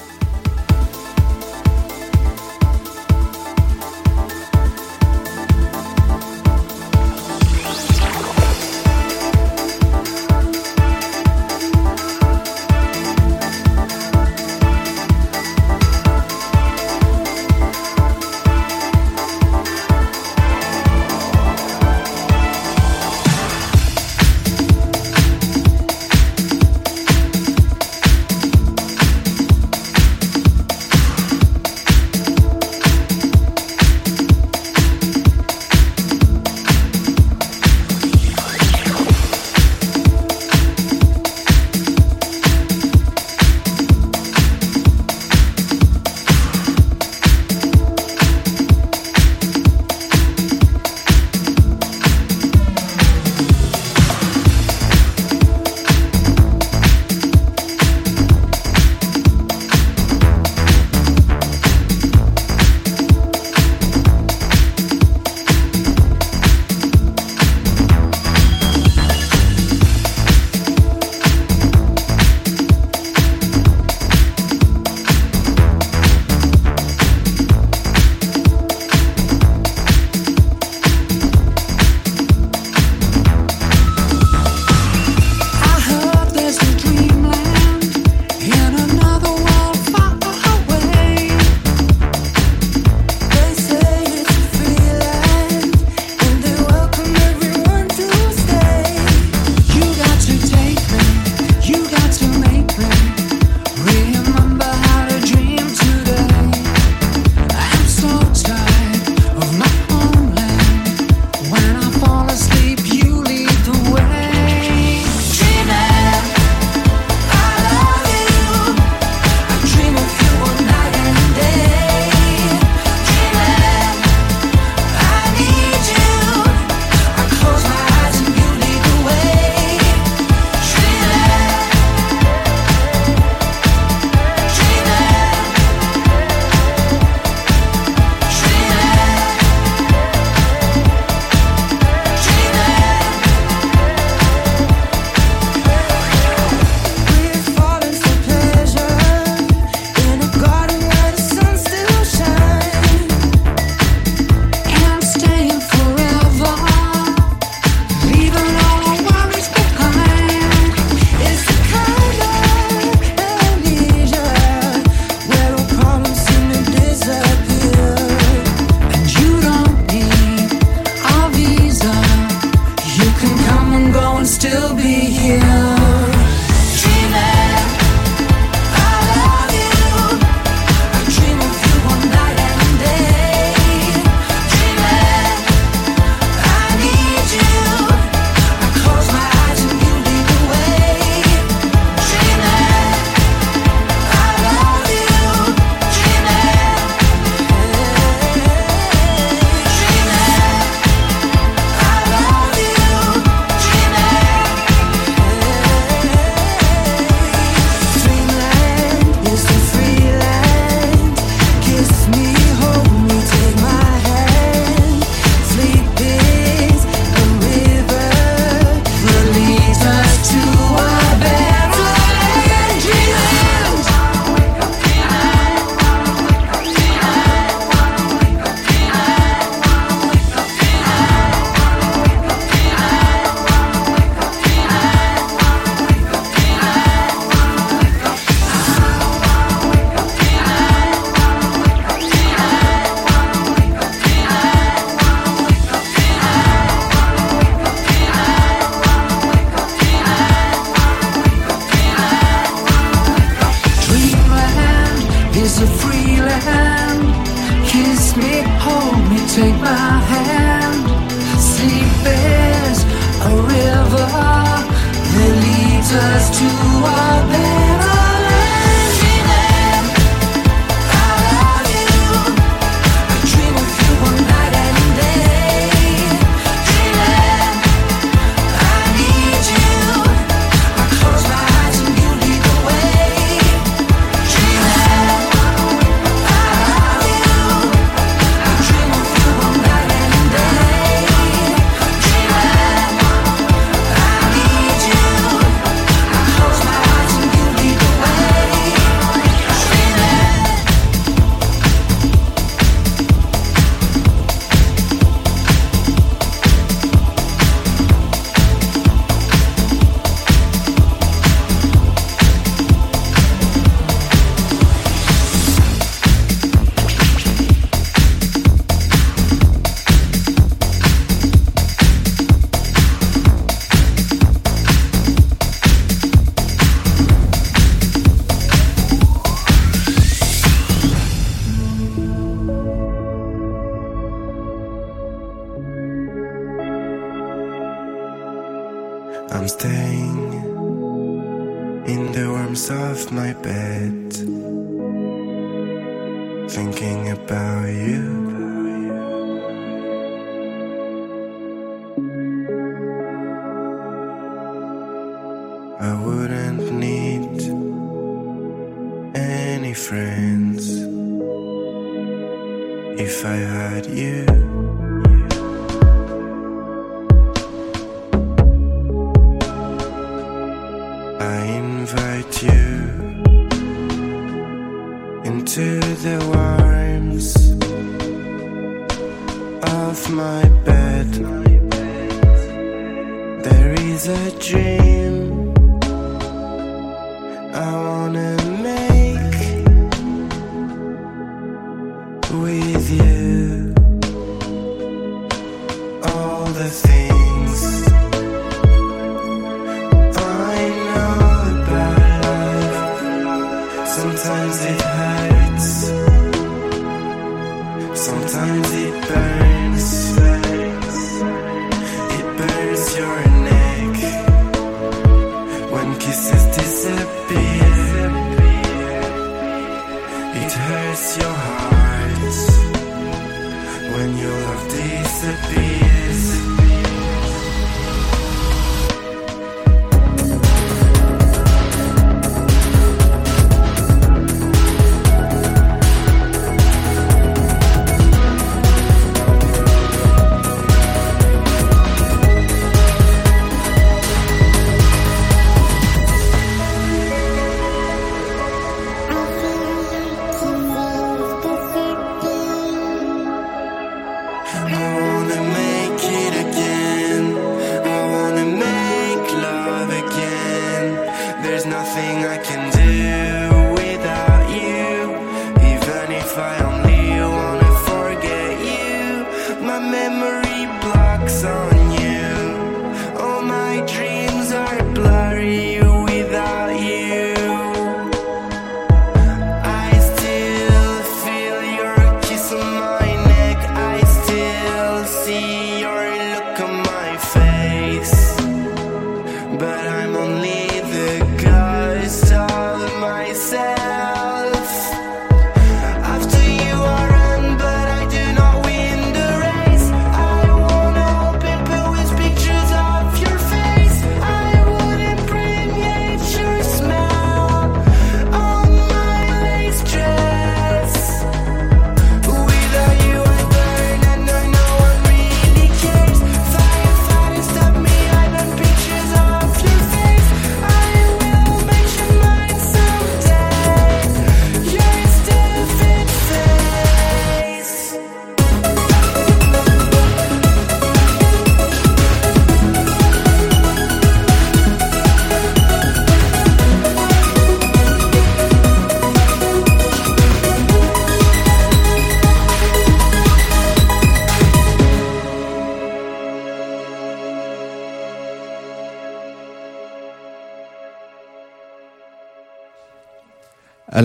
A dream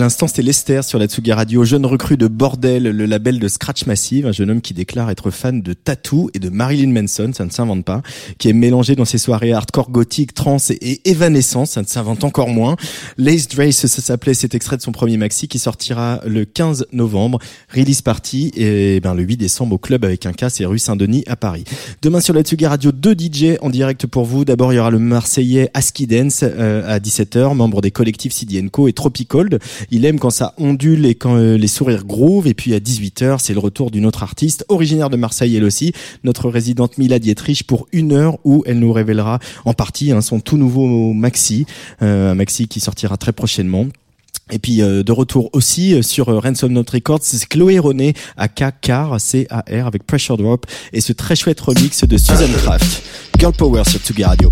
l'instant, c'était Lester sur la Tsugi Radio, jeune recrue de Bordel, le label de Scratch Massive, un jeune homme qui déclare être fan de Tattoo et de Marilyn Manson, ça ne s'invente pas, qui est mélangé dans ses soirées hardcore gothique, trance et évanescence, ça ne s'invente encore moins. Lace Drace, ça s'appelait cet extrait de son premier maxi qui sortira le 15 novembre, release party, et ben le 8 décembre au club avec un casse et rue Saint-Denis à Paris. Demain sur la Tsugi Radio, deux DJ en direct pour vous. D'abord, il y aura le Marseillais Aski Dance euh, à 17h, membre des collectifs CD Co et Tropicold. Il aime quand ça ondule et quand euh, les sourires groove. Et puis à 18h, c'est le retour d'une autre artiste, originaire de Marseille elle aussi, notre résidente Mila Dietrich pour une heure où elle nous révélera en partie hein, son tout nouveau maxi, euh, un maxi qui sortira très prochainement. Et puis euh, de retour aussi euh, sur euh, Ransom Note Records, c'est Chloé René à K-Car, C-A-R avec Pressure Drop et ce très chouette remix de Susan Kraft. Girl Power sur Tsugi Radio.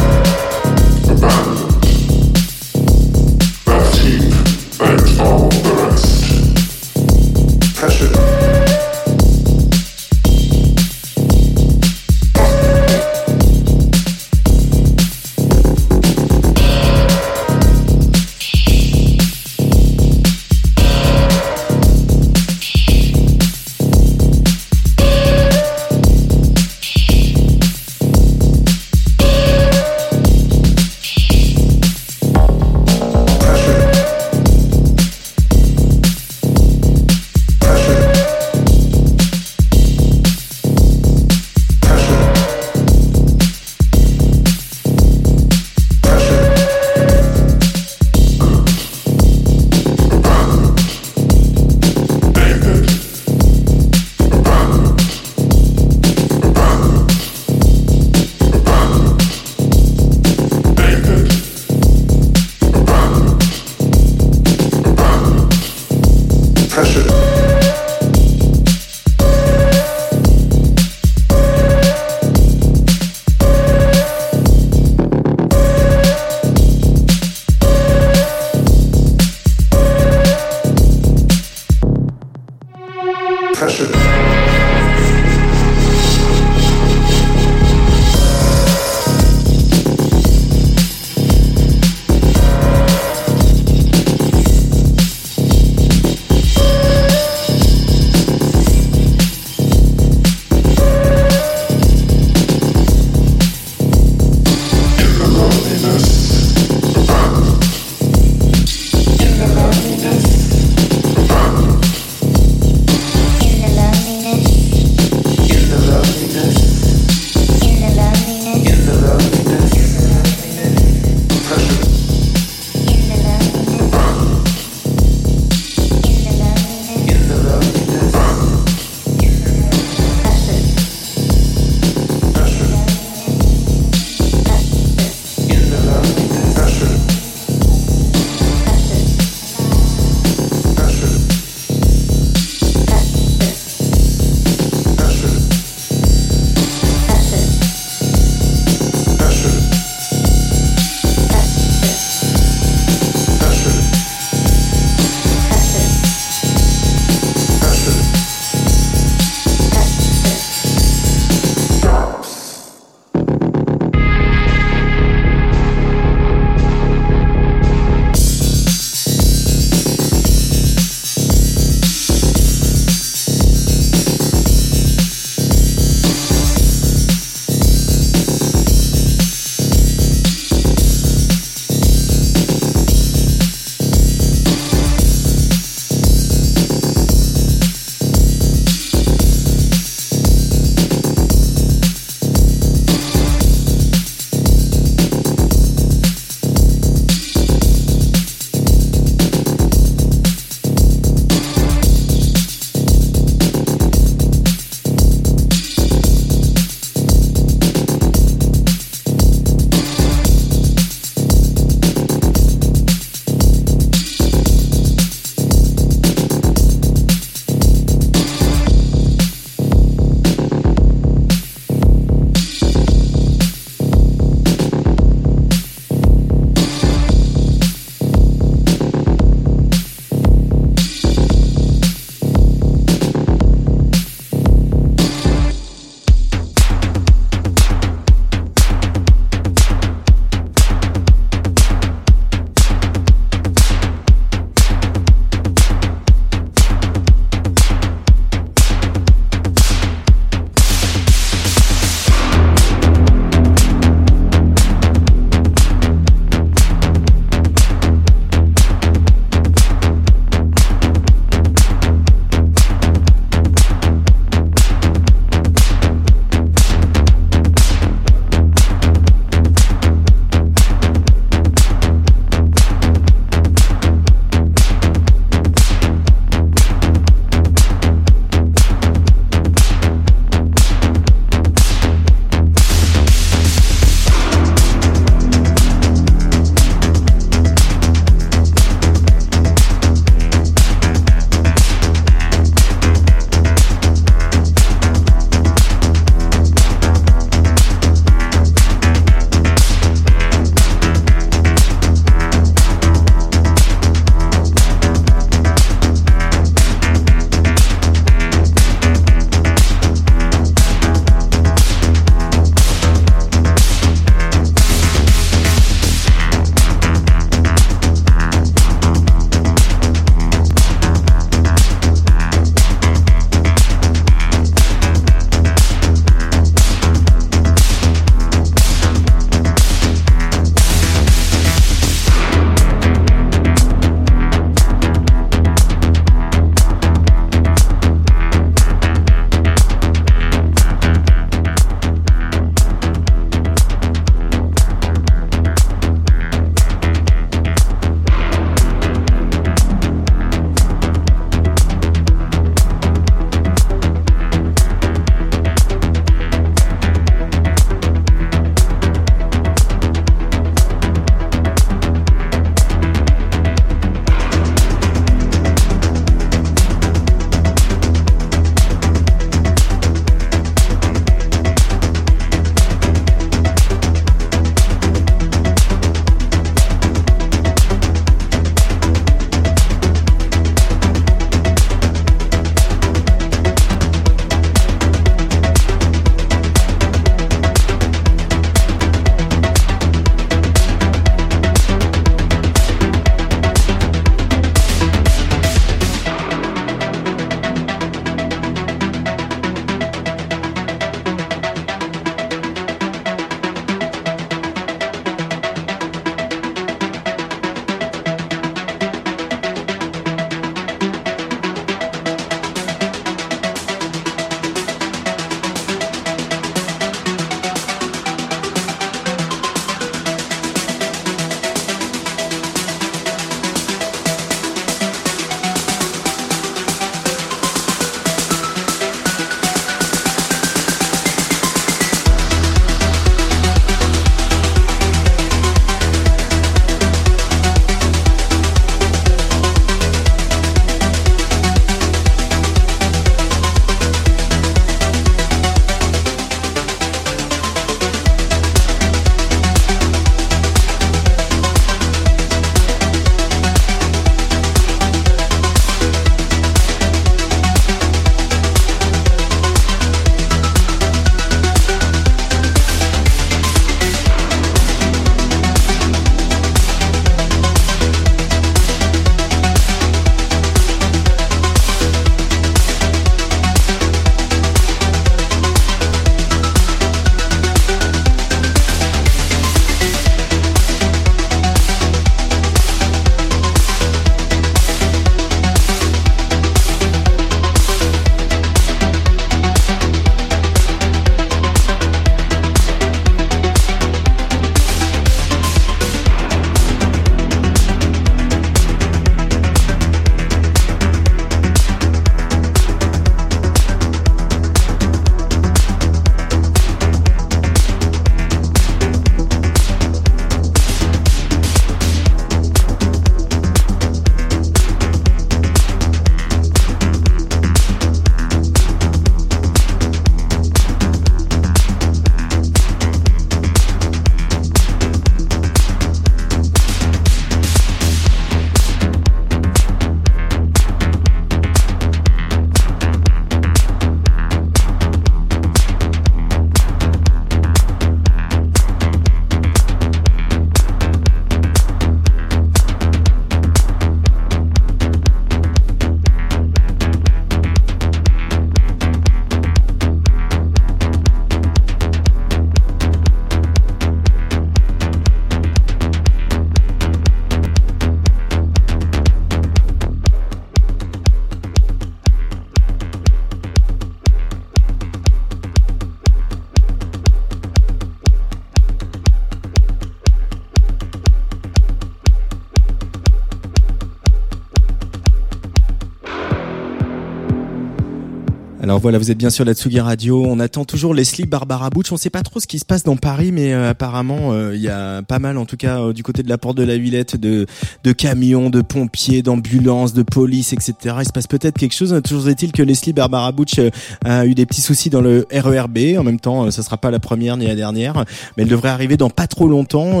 Voilà, vous êtes bien sur la Tsugi Radio. On attend toujours Leslie Barbara Butch. On sait pas trop ce qui se passe dans Paris, mais euh, apparemment euh, il y a pas mal, en tout cas euh, du côté de la porte de la Villette, de, de camions, de pompiers, d'ambulances, de police, etc. Il se passe peut-être quelque chose. Toujours est-il que Leslie Barbara Butch euh, a eu des petits soucis dans le RERB. En même temps, ça sera pas la première ni la dernière, mais elle devrait arriver dans pas trop longtemps.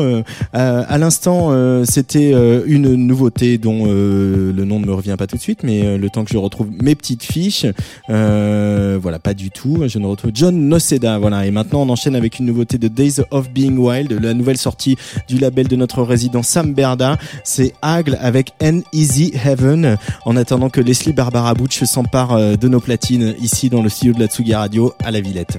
À l'instant, c'était une nouveauté dont le nom ne me revient pas tout de suite, mais le temps que je retrouve mes petites fiches. Euh, voilà, pas du tout. Je ne retrouve John Noceda. Voilà. Et maintenant, on enchaîne avec une nouveauté de Days of Being Wild, la nouvelle sortie du label de notre résident Sam Berda. C'est Agle avec An Easy Heaven. En attendant que Leslie Barbara Butch s'empare euh, de nos platines ici dans le studio de la Tsugi Radio à la Villette.